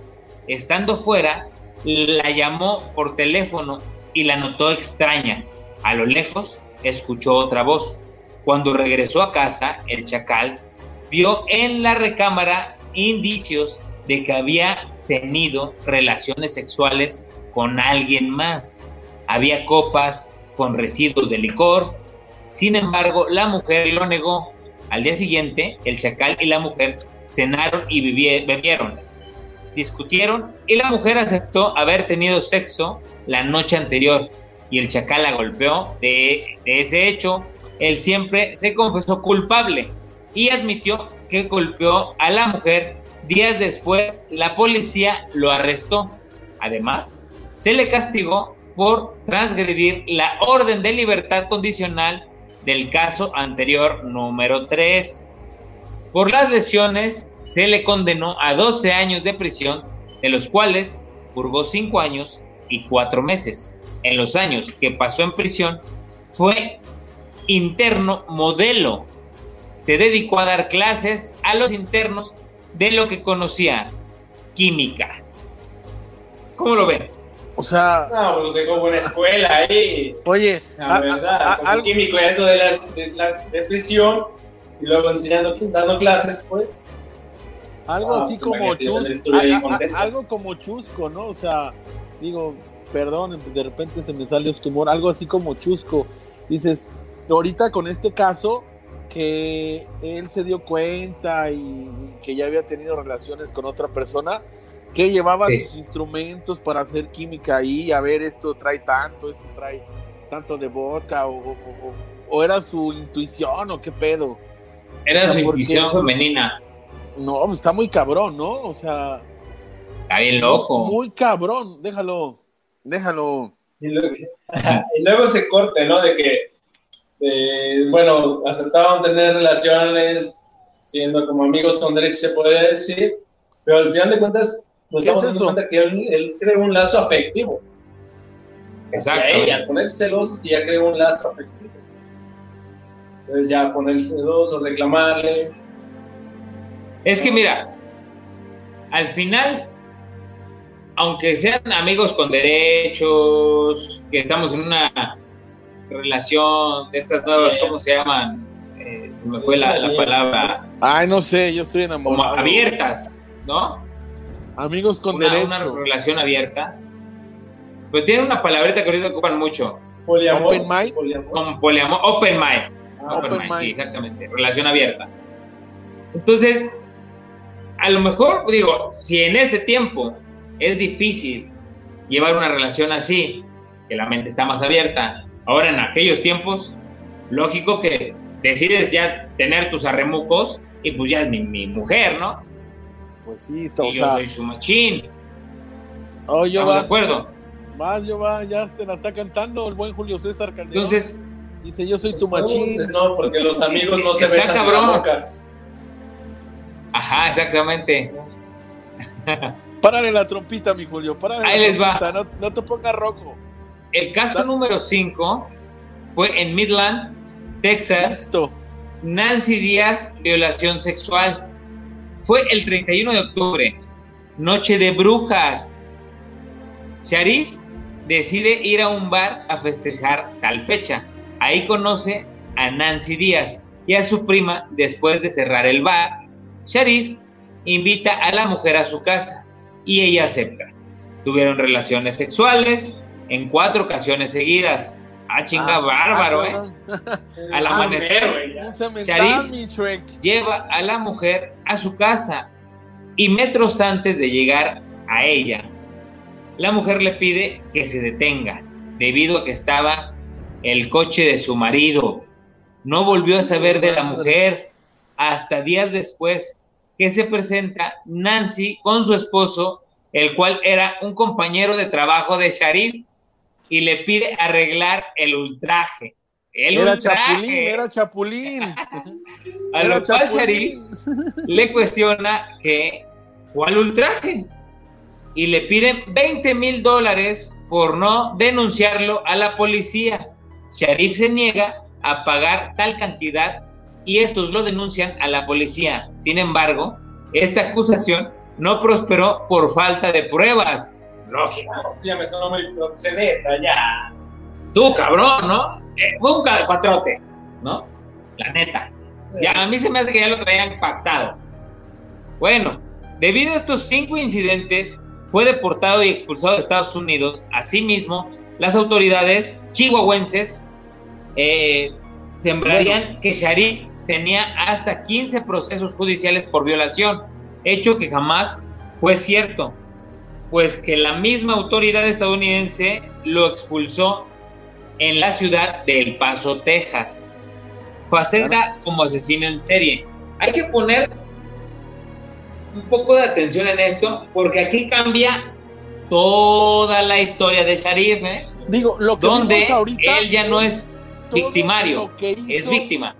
Estando fuera, la llamó por teléfono y la notó extraña. A lo lejos, escuchó otra voz. Cuando regresó a casa, el Chacal vio en la recámara indicios de que había tenido relaciones sexuales con alguien más. Había copas con residuos de licor. Sin embargo, la mujer lo negó. Al día siguiente, el chacal y la mujer cenaron y bebieron. Discutieron y la mujer aceptó haber tenido sexo la noche anterior y el chacal la golpeó de, ese hecho. Él siempre se confesó culpable y admitió que golpeó a la mujer Días después, la policía lo arrestó. Además, se le castigó por transgredir la orden de libertad condicional del caso anterior número 3. Por las lesiones, se le condenó a 12 años de prisión, de los cuales purgó 5 años y 4 meses. En los años que pasó en prisión, fue interno modelo. Se dedicó a dar clases a los internos de lo que conocía, química. ¿Cómo lo ven? O sea. No, pues dejó buena escuela ahí. Oye, la verdad, como químico dentro de la, de la depresión y luego enseñando, dando clases, pues. Algo así como chusco, algo como chusco, ¿no? O sea, digo, perdón, de repente se me sale este humor, algo así como chusco. Dices, ahorita con este caso, que él se dio cuenta y que ya había tenido relaciones con otra persona, que llevaba sus instrumentos para hacer química ahí, a ver, esto trae tanto, esto trae tanto de vodka, o, era su intuición, o qué pedo. Era su intuición femenina. No, pues, está muy cabrón, ¿no? O sea. Está bien loco. Muy cabrón, déjalo, déjalo. Y luego, <laughs> se corte, ¿no? De que, bueno, aceptaban tener relaciones siendo como amigos con derecho, se puede decir, pero al final de cuentas nos damos es cuenta que él, él creó un lazo afectivo. Exacto. Y ella, ponerse celosos que ya creó un lazo afectivo. Entonces ya ponerse celoso, reclamarle. Es que mira, al final, aunque sean amigos con derechos, que estamos en una relación de estas nuevas, ¿cómo se llaman? Eh, se me fue la, la, palabra. Ay, no sé, yo estoy enamorado. Como abiertas, ¿no? Amigos con derechos. Una relación abierta. Pero tiene una palabrita que ahorita ocupan mucho. Poliamor. Open mind. Poliamor. poliamor. Open mind. Ah, open, mind, sí, exactamente. Relación abierta. Entonces, a lo mejor, digo, si en este tiempo es difícil llevar una relación así, que la mente está más abierta, ahora en aquellos tiempos, lógico que decides ya tener tus arremucos y pues ya es mi, mujer, ¿no? Pues sí, está, y yo soy su machín. Oh, yo ¿Estamos de acuerdo? Más, yo va, ya te la está cantando el buen Julio César Calderón. Entonces, dice, yo soy tu machín. No, porque los amigos no se está cabrón. Ajá, exactamente. Párale la trompita, mi Julio. Párale Ahí les va. No, te pongas rojo. El caso número 5 fue en Midland, Texas. Nancy Díaz, violación sexual. Fue el 31 de octubre, noche de brujas. Sharif decide ir a un bar a festejar tal fecha. Ahí conoce a Nancy Díaz y a su prima después de cerrar el bar. Sharif invita a la mujer a su casa y ella acepta. Tuvieron relaciones sexuales en cuatro ocasiones seguidas. Ah, chinga, ah, bárbaro, ¿eh? <laughs> Al ah, amanecer, Sharif lleva a la mujer a su casa y metros antes de llegar a ella, la mujer le pide que se detenga debido a que estaba el coche de su marido. No volvió a saber de la mujer hasta días después que se presenta Nancy con su esposo, el cual era un compañero de trabajo de Sharif, y le pide arreglar el ultraje. El era Chapulín, era Chapulín. <laughs> a lo cual Sharif le cuestiona que, ¿cuál ultraje? y le piden 20 mil dólares por no denunciarlo a la policía. Sharif se niega a pagar tal cantidad y estos lo denuncian a la policía. Sin embargo, esta acusación no prosperó por falta de pruebas. Lógico. Sí, ya me sonó muy procedeta, ya. Tú, cabrón, ¿no? Eh, fue un cuatrote, ¿no? La neta. Ya, a mí se me hace que ya lo traían pactado. Bueno, debido a estos cinco incidentes, fue deportado y expulsado de Estados Unidos. Asimismo, las autoridades chihuahuenses eh, sembrarían que Sharif tenía hasta 15 procesos judiciales por violación, hecho que jamás fue cierto, pues que la misma autoridad estadounidense lo expulsó en la ciudad de El Paso, Texas. Faceta como asesino en serie. Hay que poner un poco de atención en esto, porque aquí cambia toda la historia de Sharif, ¿eh? Digo, lo que donde él ya no es victimario, es víctima.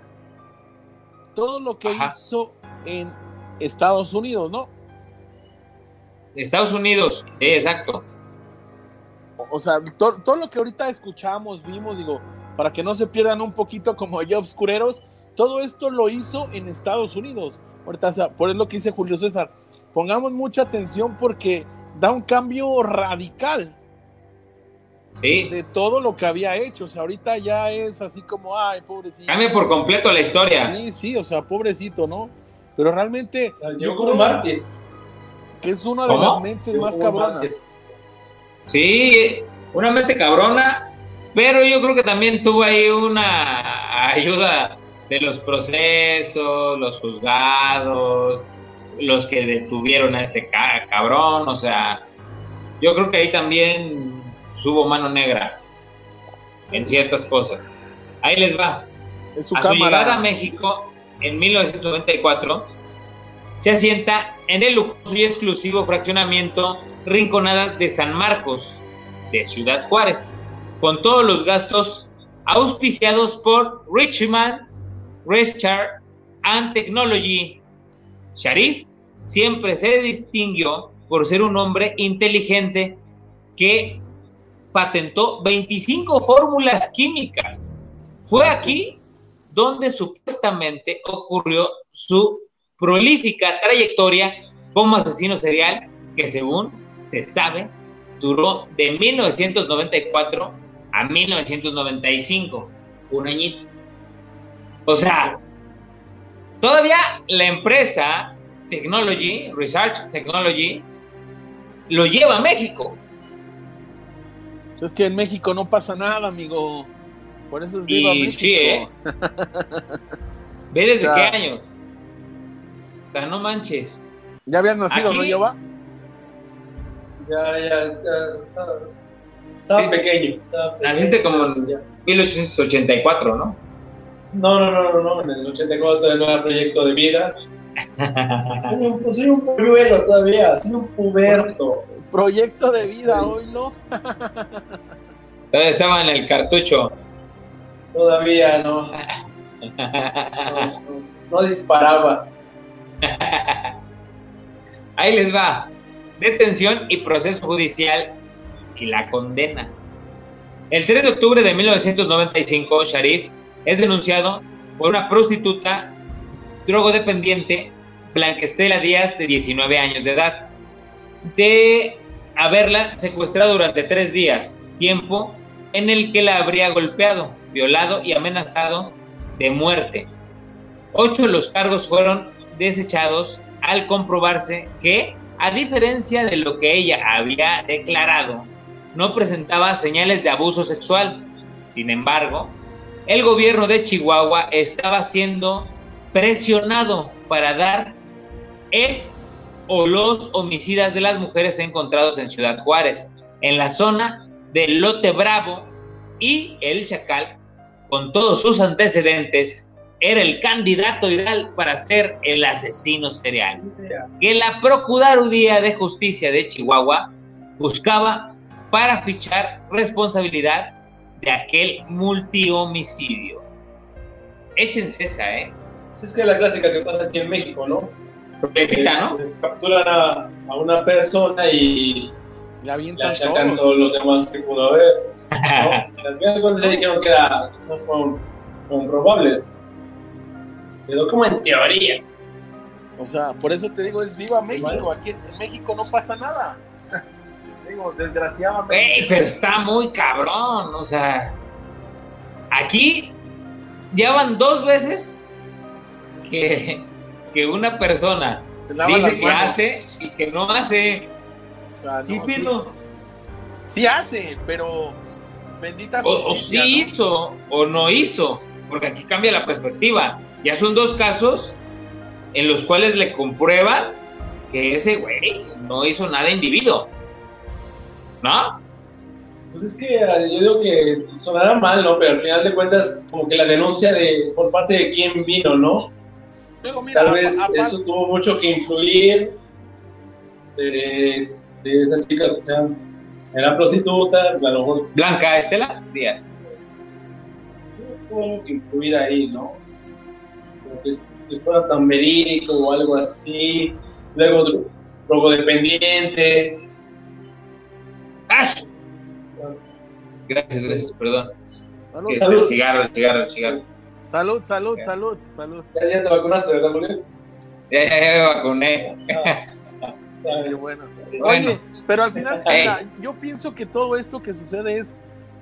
Todo lo que hizo en Estados Unidos, ¿no? Estados Unidos, exacto. O sea, todo lo que ahorita escuchamos, vimos, digo, para que no se pierdan un poquito como ya obscureros, todo esto lo hizo en Estados Unidos. Ahorita, por eso lo que dice Julio César, pongamos mucha atención porque da un cambio radical de todo lo que había hecho. O sea, ahorita ya es así como, ay, pobrecito. Cambia por completo la historia. Sí, sí, o sea, pobrecito, ¿no? Pero realmente. Yo como Martín. Que es una de las mentes más cabronas. Sí, una mente cabrona, pero yo creo que también tuvo ahí una ayuda de los procesos, los juzgados, los que detuvieron a este cabrón, o sea, yo creo que ahí también hubo mano negra en ciertas cosas. Ahí les va. Su a su llegada a México en 1994, se asienta en el lujoso y exclusivo fraccionamiento Rinconadas de San Marcos, de Ciudad Juárez, con todos los gastos auspiciados por Richmond Research and Technology. Sharif siempre se distinguió por ser un hombre inteligente que patentó 25 fórmulas químicas. Fue aquí donde supuestamente ocurrió su prolífica trayectoria como asesino serial que según se sabe duró de 1994 a 1995, un añito. O sea, todavía la empresa Technology, Research Technology, lo lleva a México. Es que en México no pasa nada, amigo. Por eso es viva México. Sí, ¿eh? <laughs> ¿Ve desde qué años? O sea, no manches. ¿Ya habías nacido, no, Lleva? Ya, ya, estaba, pequeño, Naciste como en 1884, ¿no? No, no, no, no, no, en el 84 no era proyecto de vida. <laughs> pues soy un pueblo todavía, soy un puberto. Proyecto de vida, hoy no. Todavía estaba en el cartucho. Todavía no. <laughs> no disparaba. <laughs> Ahí les va. Detención y proceso judicial y la condena. El 3 de octubre de 1995, Sharif es denunciado por una prostituta drogodependiente, Blanquestela Díaz, de 19 años de edad, de haberla secuestrado durante tres días, tiempo en el que la habría golpeado, violado y amenazado de muerte. Ocho de los cargos fueron desechados al comprobarse que, a diferencia de lo que ella había declarado, no presentaba señales de abuso sexual. Sin embargo, el gobierno de Chihuahua estaba siendo presionado para dar el o los homicidas de las mujeres encontrados en Ciudad Juárez, en la zona del Lote Bravo y el Chacal, con todos sus antecedentes, era el candidato ideal para ser el asesino serial, que la Procuraduría de Justicia de Chihuahua buscaba para fichar responsabilidad de aquel multihomicidio. Échense esa, ¿eh? Es que es la clásica que pasa aquí en México, ¿no? ¿no? Capturan a, una persona y la avientan todos. los demás que pudo haber. ¿no? <laughs> Al final se dijeron que era, no fueron comprobables. Quedó como en teoría. O sea, por eso te digo, es viva México. Aquí en México no pasa nada. <laughs> digo, desgraciadamente. pero está muy cabrón. O sea, aquí ya van dos veces que, que una persona dice que hace y que no hace. O sea, no, sí. hace, pero bendita o, o sí hizo o no hizo, porque aquí cambia la perspectiva. Ya son dos casos en los cuales le comprueban que ese güey no hizo nada individuo. ¿No? Pues es que yo digo que sonará mal, ¿no? Pero al final de cuentas, como que la denuncia de por parte de quién vino, ¿no? Tal vez eso tuvo mucho que influir de, esa chica que sea, era prostituta, a lo mejor. Blanca Estela Díaz. Tuvo que influir ahí, ¿no? Que, fuera tan verídico o algo así. Luego, drogodependiente. ¡Ash! Gracias, gracias, perdón. Salud. El cigarro, el cigarro, el cigarro. Salud, salud, salud, salud. Ya, ya te vacunaste, ¿verdad, Julián? Ya, ya, ya me vacuné. Qué bueno. Oye, pero al final, yo pienso que todo esto que sucede es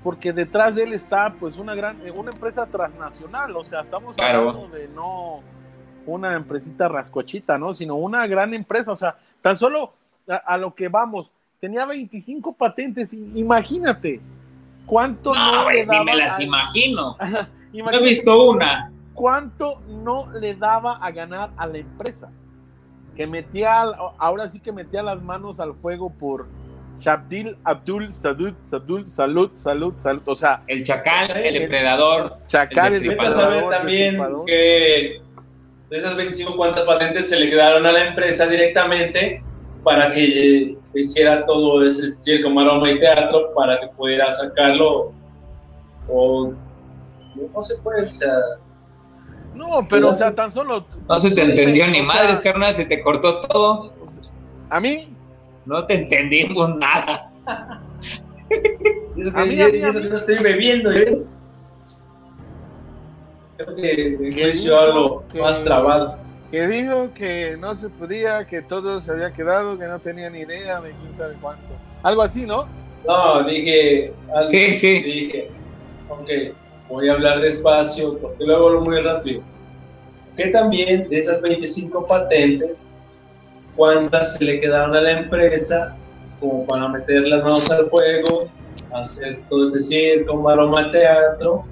porque detrás de él está pues una gran eh, una empresa transnacional, o sea, estamos hablando de no una empresita rascochita, ¿no? Sino una gran empresa, o sea, tan solo a, lo que vamos, tenía 25 patentes, imagínate. ¿Cuánto no, no le daba? me las imagino. <laughs> no he visto una. ¿Cuánto no le daba a ganar a la empresa? Que metía, ahora sí que metía las manos al fuego por Shabdil, Abdul, Sadud, Sadul, Salud, Salud, Salud. O sea, el chacal, el, depredador. Chacal, el, depredador. también que de esas 25 cuantas patentes se le quedaron a la empresa directamente para que hiciera todo ese circo, maroma y teatro para que pudiera sacarlo o no se puede, o sea... No, pero o sea, tan solo... No se te entendió ni madres, carnal, se te cortó todo. ¿A mí? No te entendimos nada. eso que, a mí, a mí, eso que no estoy bebiendo, ¿eh? Creo que, que yo algo más trabado que dijo que no se podía, que todo se había quedado, que no tenía ni idea de quién sabe cuánto. Algo así, ¿no? No, dije. sí, sí. Dije, ok, voy a hablar despacio porque luego hablo muy rápido. Que también de esas 25 patentes, ¿cuántas se le quedaron a la empresa como para meter las manos al fuego, hacer todo este circo, maroma teatro?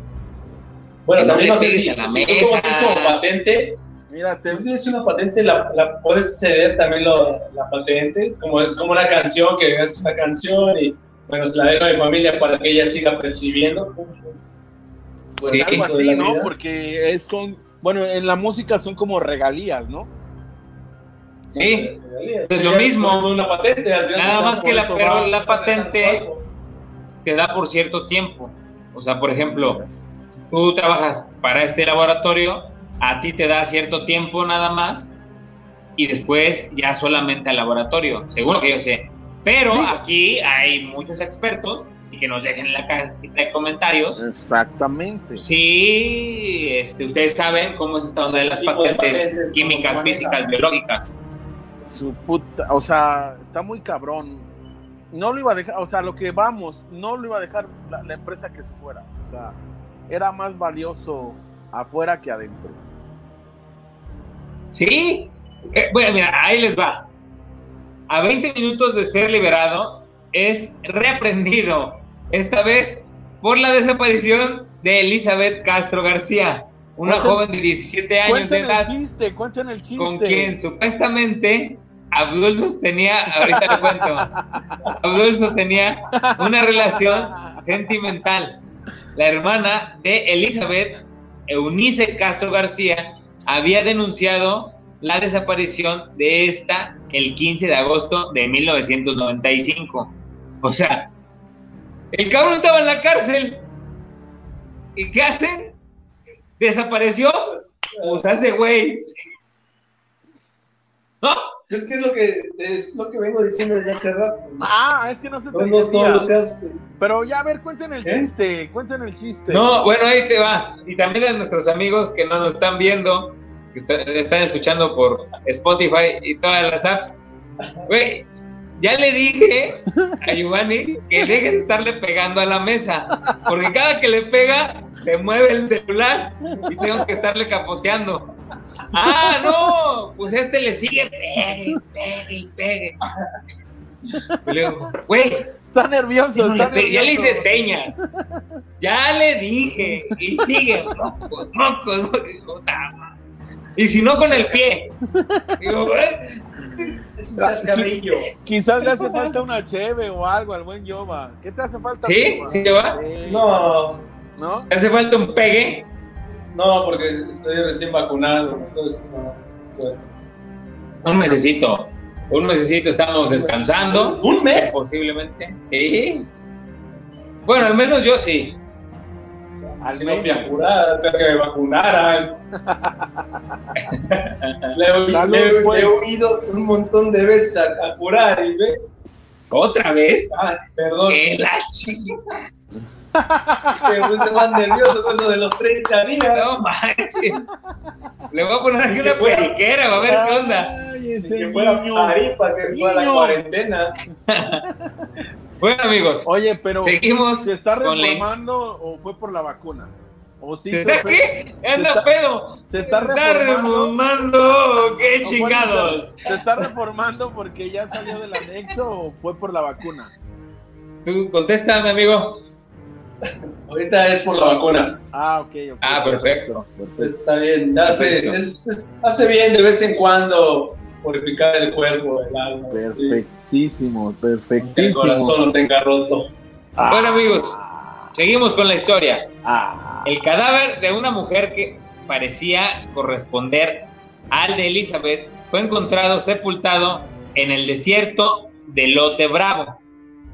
Bueno, también no sé si, la si mesa. como patente Mira, te tienes una patente, la, la puedes ceder también lo, la patente, como, es como una canción que es una canción y bueno, la dejo a mi familia para que ella siga percibiendo. Pues sí, algo así, ¿no? Porque es con, bueno, en la música son como regalías, ¿no? Sí, es lo mismo. Una patente, Nada más que la, pero la patente te da por cierto tiempo. O sea, por ejemplo, tú trabajas para este laboratorio a ti te da cierto tiempo nada más y después ya solamente al laboratorio, seguro que yo sé. Pero aquí hay muchos expertos y que nos dejen en la cajita de comentarios. Exactamente. Sí, este, ustedes saben cómo es esta onda de las patentes, químicas, físicas, biológicas. Su puta, o sea, está muy cabrón. No lo iba a dejar, o sea, lo que vamos, no lo iba a dejar la, empresa que se fuera. O sea, era más valioso afuera que adentro. Sí, eh, bueno, mira, ahí les va. A 20 minutos de ser liberado, es reaprendido, esta vez por la desaparición de Elizabeth Castro García, una joven de 17 años de edad. El chiste, cuenten el chiste. Con quien supuestamente Abdul sostenía, ahorita le cuento, Abdul sostenía una relación sentimental. La hermana de Elizabeth, Eunice Castro García, había denunciado la desaparición de esta el 15 de agosto de 1995. O sea, el cabrón estaba en la cárcel. ¿Y qué hacen? ¿Desapareció? Pues hace güey. ¿No? Es que es lo que, es lo que vengo diciendo desde hace rato. Ah, es que no se te no, los casos. Pero ya, a ver, cuenten el ¿Eh? chiste, cuenten el chiste. No, bueno, ahí te va. Y también a nuestros amigos que no nos están viendo, que están escuchando por Spotify y todas las apps. Güey, ya le dije a Giovanni que deje de estarle pegando a la mesa, porque cada que le pega se mueve el celular y tengo que estarle capoteando. Ah, no, pues este le sigue, pegue, pegue y pegue. Güey, está nervioso, está nervioso. Ya le hice señas, ya le dije y sigue, y si no con el pie. Digo, es un chascarrillo. Quizás le hace falta una cheve o algo al buen Yoba. ¿Qué te hace falta? ¿Sí? ¿Sí, Yoba? No. ¿No? ¿Te hace falta un pegue? No, porque estoy recién vacunado. Entonces, Un mesecito. Un mesecito estamos descansando. ¿Un mes? Posiblemente. Sí. Bueno, al menos yo sí. Al menos. fui a curar, que me vacunaran. <laughs> le, he pues. oído un montón de veces a, curar y ve. ¿Otra vez? Ah, perdón. ¡Qué la chica! Me puse más nervioso con eso de los 30 días. No manches. Le voy a poner aquí una periquera, a ver qué onda. Ay, que fuera para que fuera la cuarentena. <laughs> Bueno, amigos. Oye, pero seguimos ¿se está reformando o fue por la vacuna? ¿Se <laughs> está qué? Anda pedo. Se está, reformando. ¡Qué chingados! ¿Se está reformando porque ya salió del anexo o fue por la vacuna? Tú contéstame, amigo. Ahorita es por la vacuna. Ah, ok, ok. Ah, perfecto. Pues está bien. Hace, hace bien de vez en cuando purificar el cuerpo, el alma. Perfectísimo, perfectísimo. el corazón no tenga roto. Bueno, amigos, seguimos con la historia. Ah. El cadáver de una mujer que parecía corresponder al de Elizabeth fue encontrado sepultado en el desierto de Lote Bravo.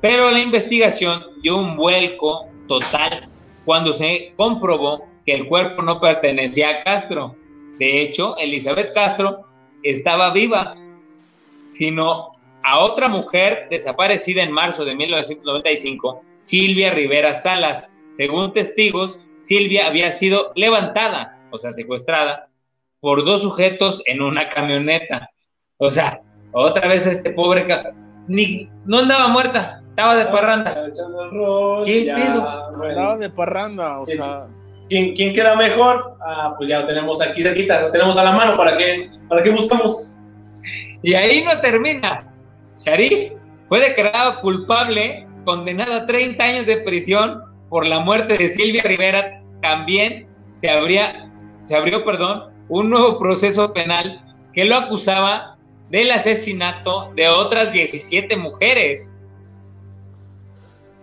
Pero la investigación dio un vuelco total cuando se comprobó que el cuerpo no pertenecía a Castro. De hecho, Elizabeth Castro estaba viva, sino a otra mujer desaparecida en marzo de 1995, Silvia Rivera Salas. Según testigos, Silvia había sido levantada, o sea, secuestrada, por dos sujetos en una camioneta. O sea, otra vez este pobre ni no andaba muerta, estaba de parranda. ¿Qué pedo? Andaba de parranda, o sea. ¿Quién, ¿Quién, queda mejor? Ah, pues ya lo tenemos aquí cerquita, lo tenemos a la mano, ¿para qué, para qué buscamos? Y ahí no termina. Sharif fue declarado culpable, condenado a 30 años de prisión por la muerte de Silvia Rivera. También se, habría, se abrió perdón, un nuevo proceso penal que lo acusaba del asesinato de otras 17 mujeres.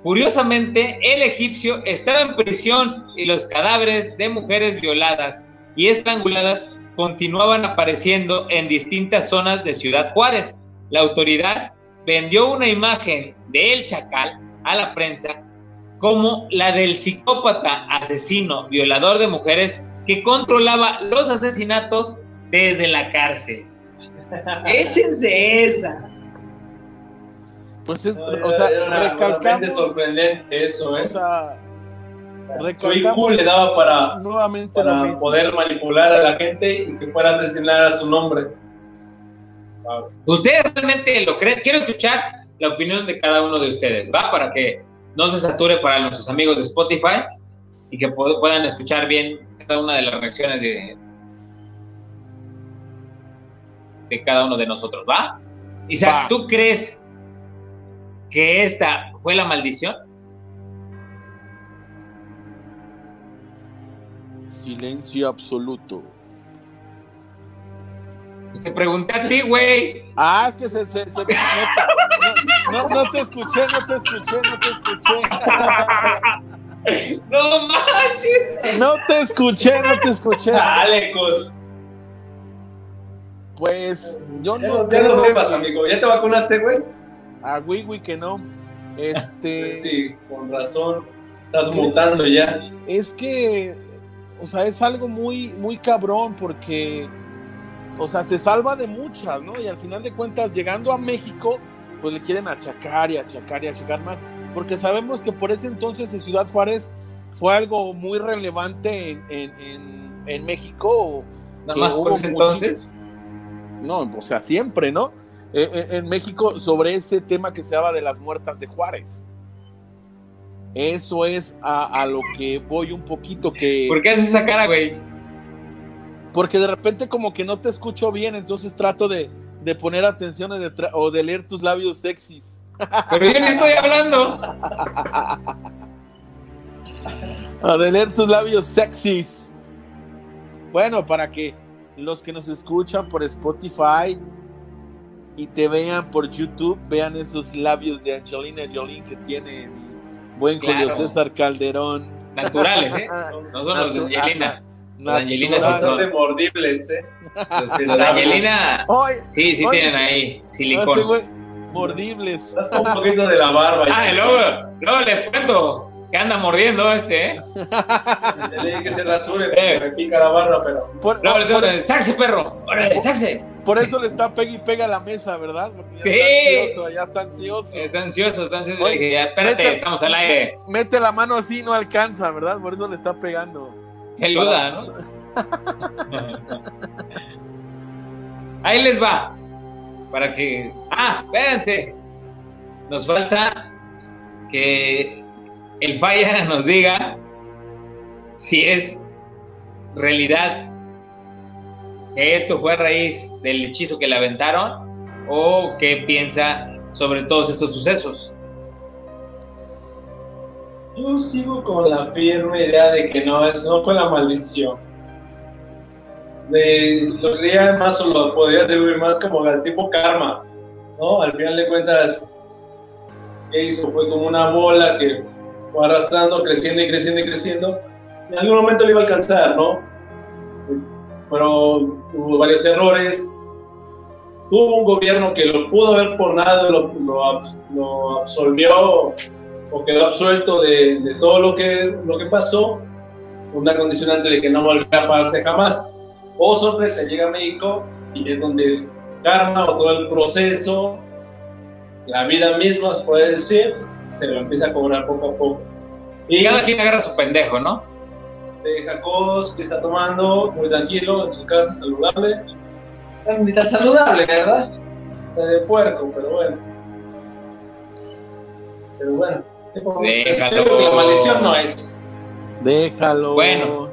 Curiosamente, el egipcio estaba en prisión y los cadáveres de mujeres violadas y estranguladas continuaban apareciendo en distintas zonas de Ciudad Juárez. La autoridad vendió una imagen de El Chacal a la prensa como la del psicópata, asesino, violador de mujeres que controlaba los asesinatos desde la cárcel. <laughs> Échense esa. Pues es, o sea, recalcamos. sorprendente eso, ¿eh? O sea, recalcamos. le daba para, nuevamente para poder manipular a la gente y que pueda asesinar a su nombre. ¿Ustedes realmente lo creen? Quiero escuchar la opinión de cada uno de ustedes, ¿va? Para que no se sature para nuestros amigos de Spotify y que puedan escuchar bien cada una de las reacciones de, de cada uno de nosotros, ¿va? Isaac, ¿tú crees que esta fue la maldición? Silencio absoluto. Te pregunté a ti, güey. Ah, es que se, se, no, no, te escuché, no te escuché, no te escuché. <laughs> no manches. No te escuché, no te escuché. Dale, cos. Pues yo no. Ya no bebas, amigo. ¿Ya te vacunaste, güey? Güey, güey, que no. Este. <laughs> Sí, con razón. Estás mutando ya. Es que, o sea, es algo muy, muy cabrón porque, o sea, se salva de muchas, ¿no? Y al final de cuentas, llegando a México, pues le quieren achacar y achacar y achacar más. Porque sabemos que por ese entonces en Ciudad Juárez fue algo muy relevante en, en, en, México. Nada más por ese entonces. No, o sea, siempre, ¿no? Eh, eh, en México sobre ese tema que se habla de las muertas de Juárez. Eso es a, lo que voy un poquito que... ¿Por qué haces esa cara, güey? Porque de repente como que no te escucho bien, entonces trato de, poner atención o de leer tus labios sexys. Pero yo ni estoy hablando. A de leer tus labios sexys. Bueno, para que los que nos escuchan por Spotify y te vean por YouTube, vean esos labios de Angelina Jolie que tiene buen Julio César Calderón. Naturales, ¿eh? <laughs> No son los de Angelina. Los de Angelina sí son. de mordibles, ¿eh? Los <laughs> de Angelina. sí, sí tienen ahí silicón. mordibles. un poquito de la barba. Ah, y luego, luego les cuento que anda mordiendo este, ¿eh? <laughs> Le que se rasure, eh. me pica la barba, pero. Por, no, por, por, ¡Saxe, perro! ¡Órale, saxe! Por eso le está pega y pega a la mesa, ¿verdad? ya sí. Está ansioso, ya está ansioso. Está ansioso, está ansioso. Oye, espérate, mete, estamos al aire. Mete la mano así, no alcanza, ¿verdad? Por eso le está pegando. Qué ayuda, ¿no? Ahí les va. Para que. Ah, espérense. Nos falta que el falla nos diga si es realidad esto fue a raíz del hechizo que le aventaron o qué piensa sobre todos estos sucesos. Yo sigo con la firme idea de que no, es, no fue la maldición. De, lo diría más o lo podría atribuir más como al tipo karma, ¿no? Al final de cuentas, ¿qué hizo? Fue como una bola que fue arrastrando, creciendo y creciendo y creciendo. En algún momento le iba a alcanzar, ¿no? Pero hubo varios errores. Hubo un gobierno que lo pudo haber por nada, lo, lo, absolvió o quedó absuelto de, de, todo lo que, lo que pasó, una condicionante de que no volviera a pagarse jamás. O sorpresa, llega a México y es donde el karma o todo el proceso, la vida misma, se puede decir, se lo empieza a cobrar poco a poco. Y cada quien agarra su pendejo, ¿no? De Jacos, que está tomando, muy tranquilo, en su casa, saludable. Ni tan saludable, ¿verdad? De puerco, pero bueno. Pero bueno. Déjalo. La maldición no es. Déjalo. Bueno,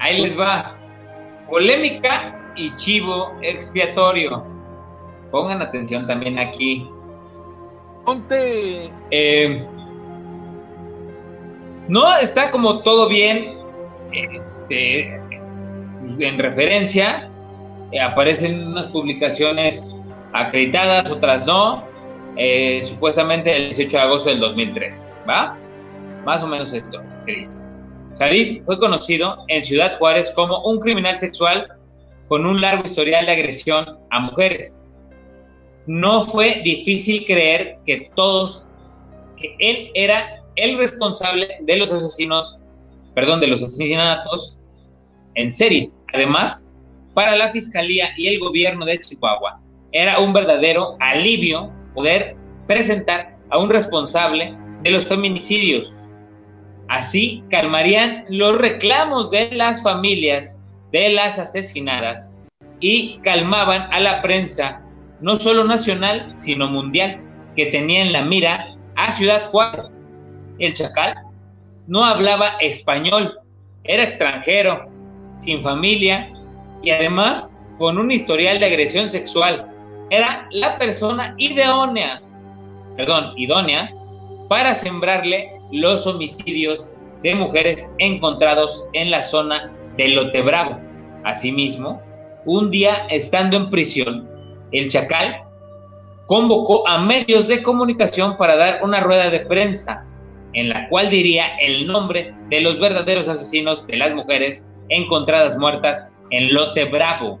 ahí les va. Polémica y chivo expiatorio. Pongan atención también aquí. Ponte. Eh, no está como todo bien. Este, en referencia, eh, aparecen unas publicaciones acreditadas, otras no. Eh, supuestamente el 18 de agosto del 2003, ¿va? Más o menos esto que dice. Sarif fue conocido en Ciudad Juárez como un criminal sexual con un largo historial de agresión a mujeres. No fue difícil creer que todos, que él era el responsable de los asesinos, perdón, de los asesinatos en serie. Además, para la Fiscalía y el gobierno de Chihuahua, era un verdadero alivio poder presentar a un responsable de los feminicidios. Así calmarían los reclamos de las familias de las asesinadas y calmaban a la prensa, no solo nacional, sino mundial, que tenía en la mira a Ciudad Juárez. El chacal no hablaba español, era extranjero, sin familia y además con un historial de agresión sexual era la persona idónea, perdón, idónea para sembrarle los homicidios de mujeres encontrados en la zona de Lote Bravo. Asimismo, un día estando en prisión, el Chacal convocó a medios de comunicación para dar una rueda de prensa en la cual diría el nombre de los verdaderos asesinos de las mujeres encontradas muertas en Lote Bravo.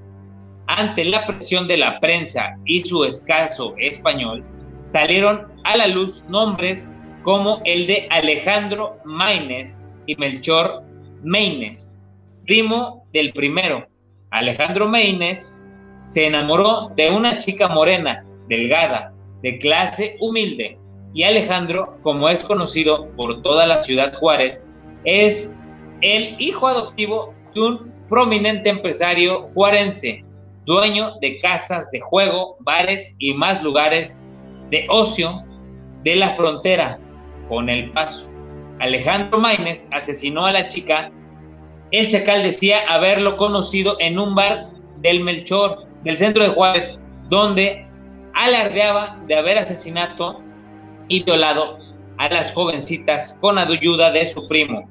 Ante la presión de la prensa y su escaso español, salieron a la luz nombres como el de Alejandro Maínez y Melchor Meines, primo del primero. Alejandro Meines se enamoró de una chica morena, delgada, de clase humilde, y Alejandro, como es conocido por toda la ciudad Juárez, es el hijo adoptivo de un prominente empresario juarense, dueño de casas de juego, bares y más lugares de ocio de la frontera con El Paso. Alejandro Maínez asesinó a la chica. El chacal decía haberlo conocido en un bar del Melchor, del centro de Juárez, donde alardeaba de haber asesinado y violado a las jovencitas con ayuda de su primo.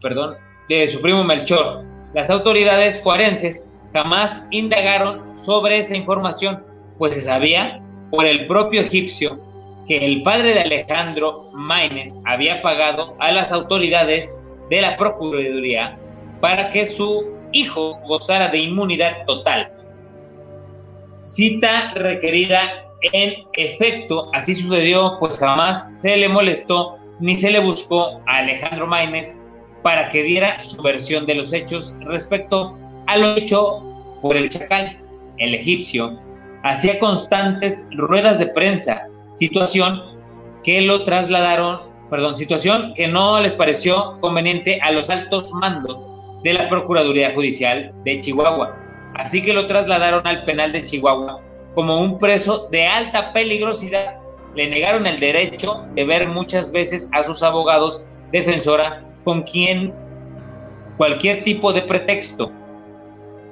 Perdón, de su primo Melchor. Las autoridades forenses jamás indagaron sobre esa información, pues se sabía por el propio egipcio que el padre de Alejandro Maínez había pagado a las autoridades de la Procuraduría para que su hijo gozara de inmunidad total. Cita requerida en efecto, así sucedió, pues jamás se le molestó ni se le buscó a Alejandro Maínez para que diera su versión de los hechos respecto a lo hecho por el chacal, el egipcio. Hacía constantes ruedas de prensa, situación que lo trasladaron, perdón, situación que no les pareció conveniente a los altos mandos de la Procuraduría Judicial de Chihuahua. Así que lo trasladaron al penal de Chihuahua como un preso de alta peligrosidad. Le negaron el derecho de ver muchas veces a sus abogados defensora con quien cualquier tipo de pretexto.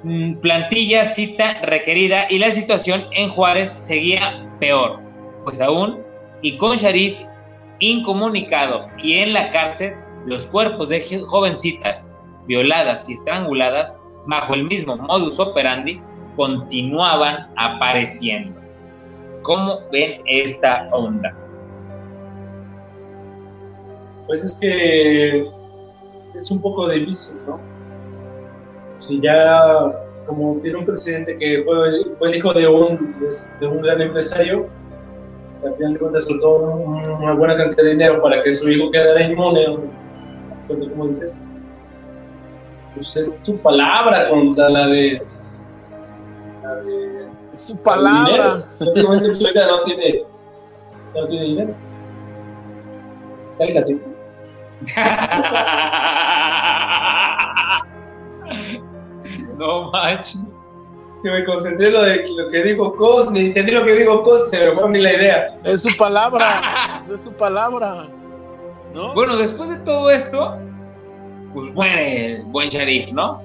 Mm, plantilla, cita requerida y la situación en Juárez seguía peor, pues aún y con Sharif incomunicado y en la cárcel, los cuerpos de jovencitas violadas y estranguladas bajo el mismo modus operandi continuaban apareciendo. ¿Cómo ven esta onda? Pues es que es un poco difícil, ¿no? Si ya, como tiene un presidente que fue, el hijo de un, de un gran empresario, al final de cuentas soltó una buena cantidad de dinero para que su hijo quedara inmune, como dices, pues es su palabra contra la de. De su palabra. Prácticamente no tiene, no tiene dinero. Cálgate. <laughs> no manches. Es que me concentré en lo, de, lo que dijo Cos, ni entendí lo que dijo Cos, se me fue a mí la idea. Es su palabra, <laughs> es su palabra. ¿No? Bueno, después de todo esto, pues buen, buen Sharif, ¿no?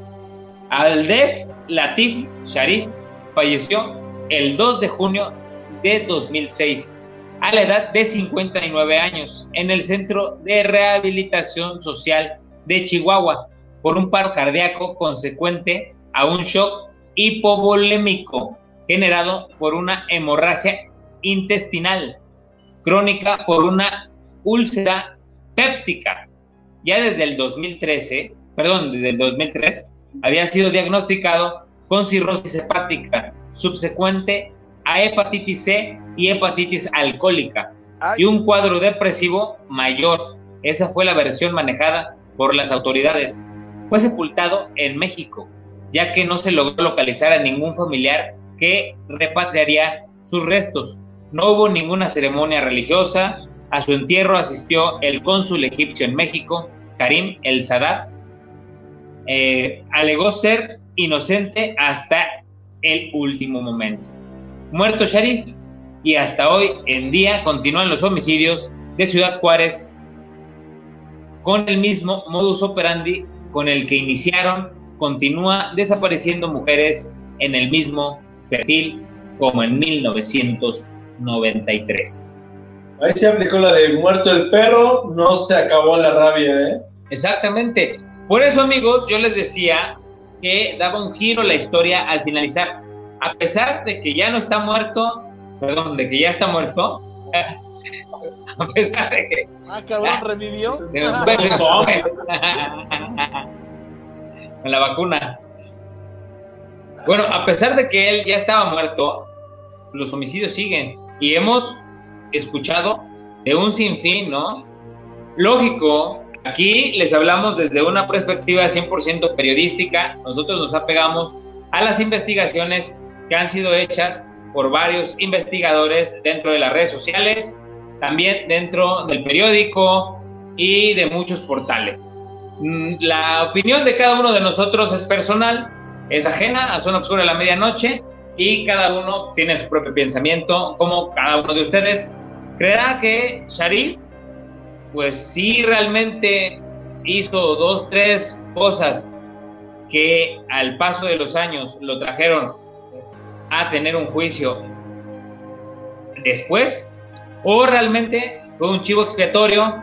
Aldef Latif Sharif falleció el 2 de junio de 2006 a la edad de 59 años en el Centro de Rehabilitación Social de Chihuahua por un paro cardíaco consecuente a un shock hipovolémico generado por una hemorragia intestinal crónica por una úlcera péptica. Ya desde el 2013, perdón, desde el 2003, había sido diagnosticado con cirrosis hepática subsecuente a hepatitis C y hepatitis alcohólica y un cuadro depresivo mayor. Esa fue la versión manejada por las autoridades. Fue sepultado en México, ya que no se logró localizar a ningún familiar que repatriaría sus restos. No hubo ninguna ceremonia religiosa. A su entierro asistió el cónsul egipcio en México, Karim El Sadat. Eh, alegó ser inocente hasta el último momento. Muerto Sharif, y hasta hoy en día continúan los homicidios de Ciudad Juárez con el mismo modus operandi con el que iniciaron, continúa desapareciendo mujeres en el mismo perfil como en 1993. Ahí se aplicó la de muerto el perro, no se acabó la rabia, ¿eh? Exactamente. Por eso, amigos, yo les decía que daba un giro la historia al finalizar. A pesar de que ya no está muerto, perdón, de que ya está muerto, <laughs> a pesar de que. Ah, cabrón, revivió. <laughs> <laughs> Con la vacuna. Bueno, a pesar de que él ya estaba muerto, los homicidios siguen. Y hemos escuchado de un sinfín, ¿no? Lógico, aquí les hablamos desde una perspectiva 100% periodística. Nosotros nos apegamos a las investigaciones que han sido hechas por varios investigadores dentro de las redes sociales, también dentro del periódico y de muchos portales. Mm, la opinión de cada uno de nosotros es personal, es ajena a Zona Obscura de la Medianoche y cada uno tiene su propio pensamiento, como cada uno de ustedes creerá que Sharif, pues sí realmente hizo dos, tres cosas que al paso de los años lo trajeron a tener un juicio después, o realmente fue un chivo expiatorio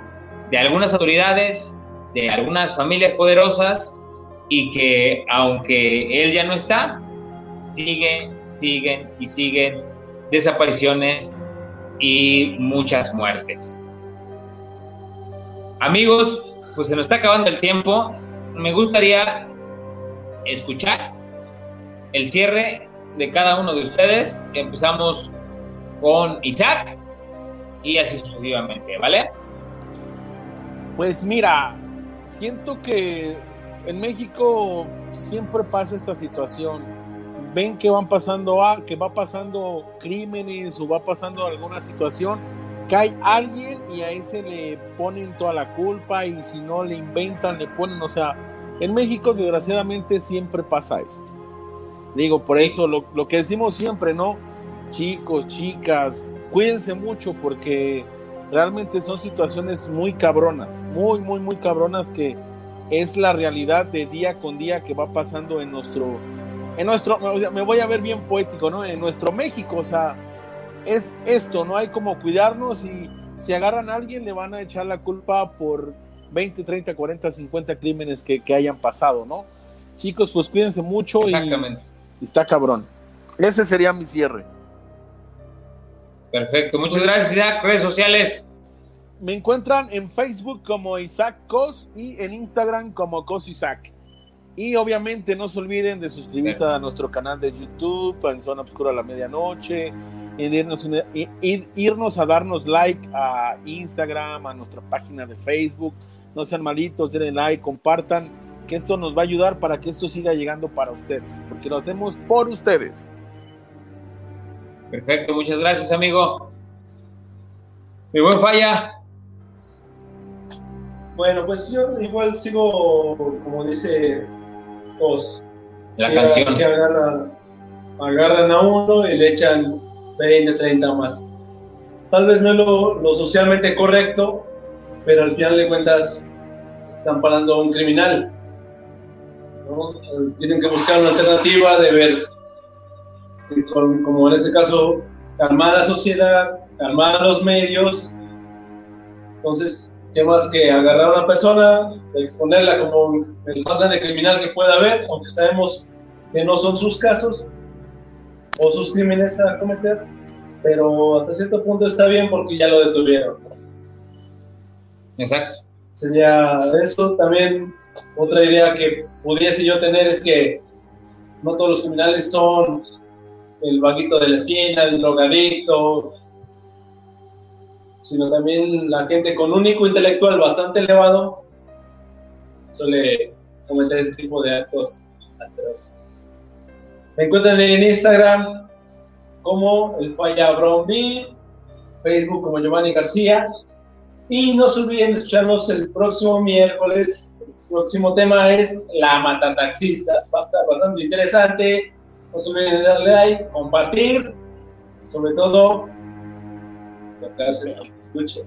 de algunas autoridades, de algunas familias poderosas, y que aunque él ya no está, siguen, siguen y siguen desapariciones y muchas muertes. Amigos, pues se nos está acabando el tiempo. Me gustaría escuchar el cierre de cada uno de ustedes. Empezamos con Isaac y así sucesivamente, ¿vale? Pues mira, siento que en México siempre pasa esta situación. Ven que van pasando, a, que va pasando crímenes o va pasando alguna situación, hay alguien y a ese le ponen toda la culpa y si no le inventan, le ponen, o sea, en México desgraciadamente siempre pasa esto. Digo, por eso lo, lo, que decimos siempre, ¿no? Chicos, chicas, cuídense mucho porque realmente son situaciones muy cabronas, muy, muy, muy cabronas que es la realidad de día con día que va pasando en nuestro, en nuestro, me voy a ver bien poético, ¿no? En nuestro México, o sea, es esto, no hay como cuidarnos y si agarran a alguien le van a echar la culpa por 20, 30, 40, 50 crímenes que, que hayan pasado, ¿no? Chicos, pues cuídense mucho Exactamente. y está cabrón. Ese sería mi cierre. Perfecto, muchas gracias Isaac. Redes sociales. Me encuentran en Facebook como Isaac Cos y en Instagram como Cos Isaac. Y obviamente no se olviden de suscribirse a nuestro canal de YouTube, en Zona Obscura a la Medianoche, irnos a darnos like a Instagram, a nuestra página de Facebook. No sean malitos, denle like, compartan, que esto nos va a ayudar para que esto siga llegando para ustedes, porque lo hacemos por ustedes. Perfecto, muchas gracias, amigo. Mi buen falla. Bueno, pues yo igual sigo, como dice La canción. Que agarran, agarran a uno y le echan 20, 30 más. Tal vez no es lo, socialmente correcto, pero al final de cuentas están parando a un criminal. Tienen que buscar una alternativa de ver como en este caso, calmar a la sociedad, calmar a los medios. Entonces, ¿qué más que agarrar a una persona, exponerla como el más grande criminal que pueda haber, aunque sabemos que no son sus casos o sus crímenes a cometer, pero hasta cierto punto está bien porque ya lo detuvieron. Exacto. Sería eso. También otra idea que pudiese yo tener es que no todos los criminales son el vaguito de la esquina, el drogadicto, sino también la gente con un intelectual bastante elevado suele cometer ese tipo de actos atroces. Me encuentran en Instagram como el Falla Brown Facebook como Giovanni García y no se olviden de escucharnos el próximo miércoles. El próximo tema es La Matataxistas. Va a estar bastante interesante no se olviden de darle like, compartir, sobre todo, escuche.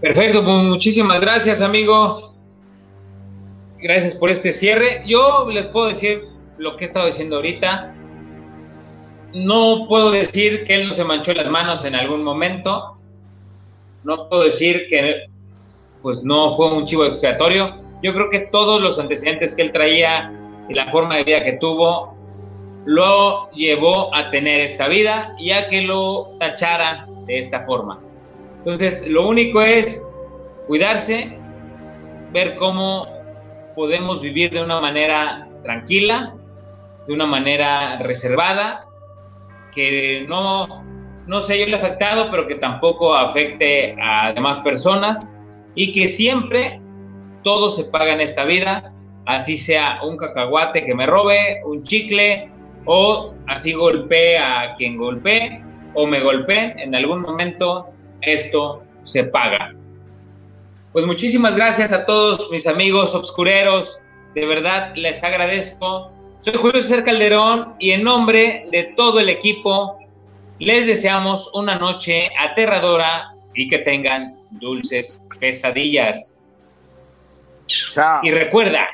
Perfecto, pues muchísimas gracias, amigo. Gracias por este cierre. Yo les puedo decir lo que he estado diciendo ahorita. No puedo decir que él no se manchó las manos en algún momento. No puedo decir que pues no fue un chivo expiatorio. Yo creo que todos los antecedentes que él traía y la forma de vida que tuvo lo llevó a tener esta vida, ya que lo tacharan de esta forma. Entonces, lo único es cuidarse, ver cómo podemos vivir de una manera tranquila, de una manera reservada, que no, no yo el afectado, pero que tampoco afecte a demás personas y que siempre todo se paga en esta vida así sea un cacahuate que me robe, un chicle, o así golpee a quien golpee o me golpee, en algún momento esto se paga. Pues muchísimas gracias a todos mis amigos obscureros, de verdad les agradezco. Soy Julio César Calderón y en nombre de todo el equipo les deseamos una noche aterradora y que tengan dulces pesadillas. Chao. Y recuerda,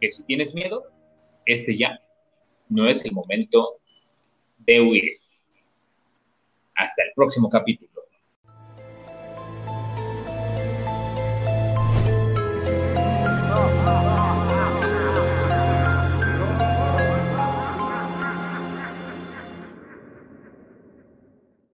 que si tienes miedo, este ya no es el momento de huir. Hasta el próximo capítulo.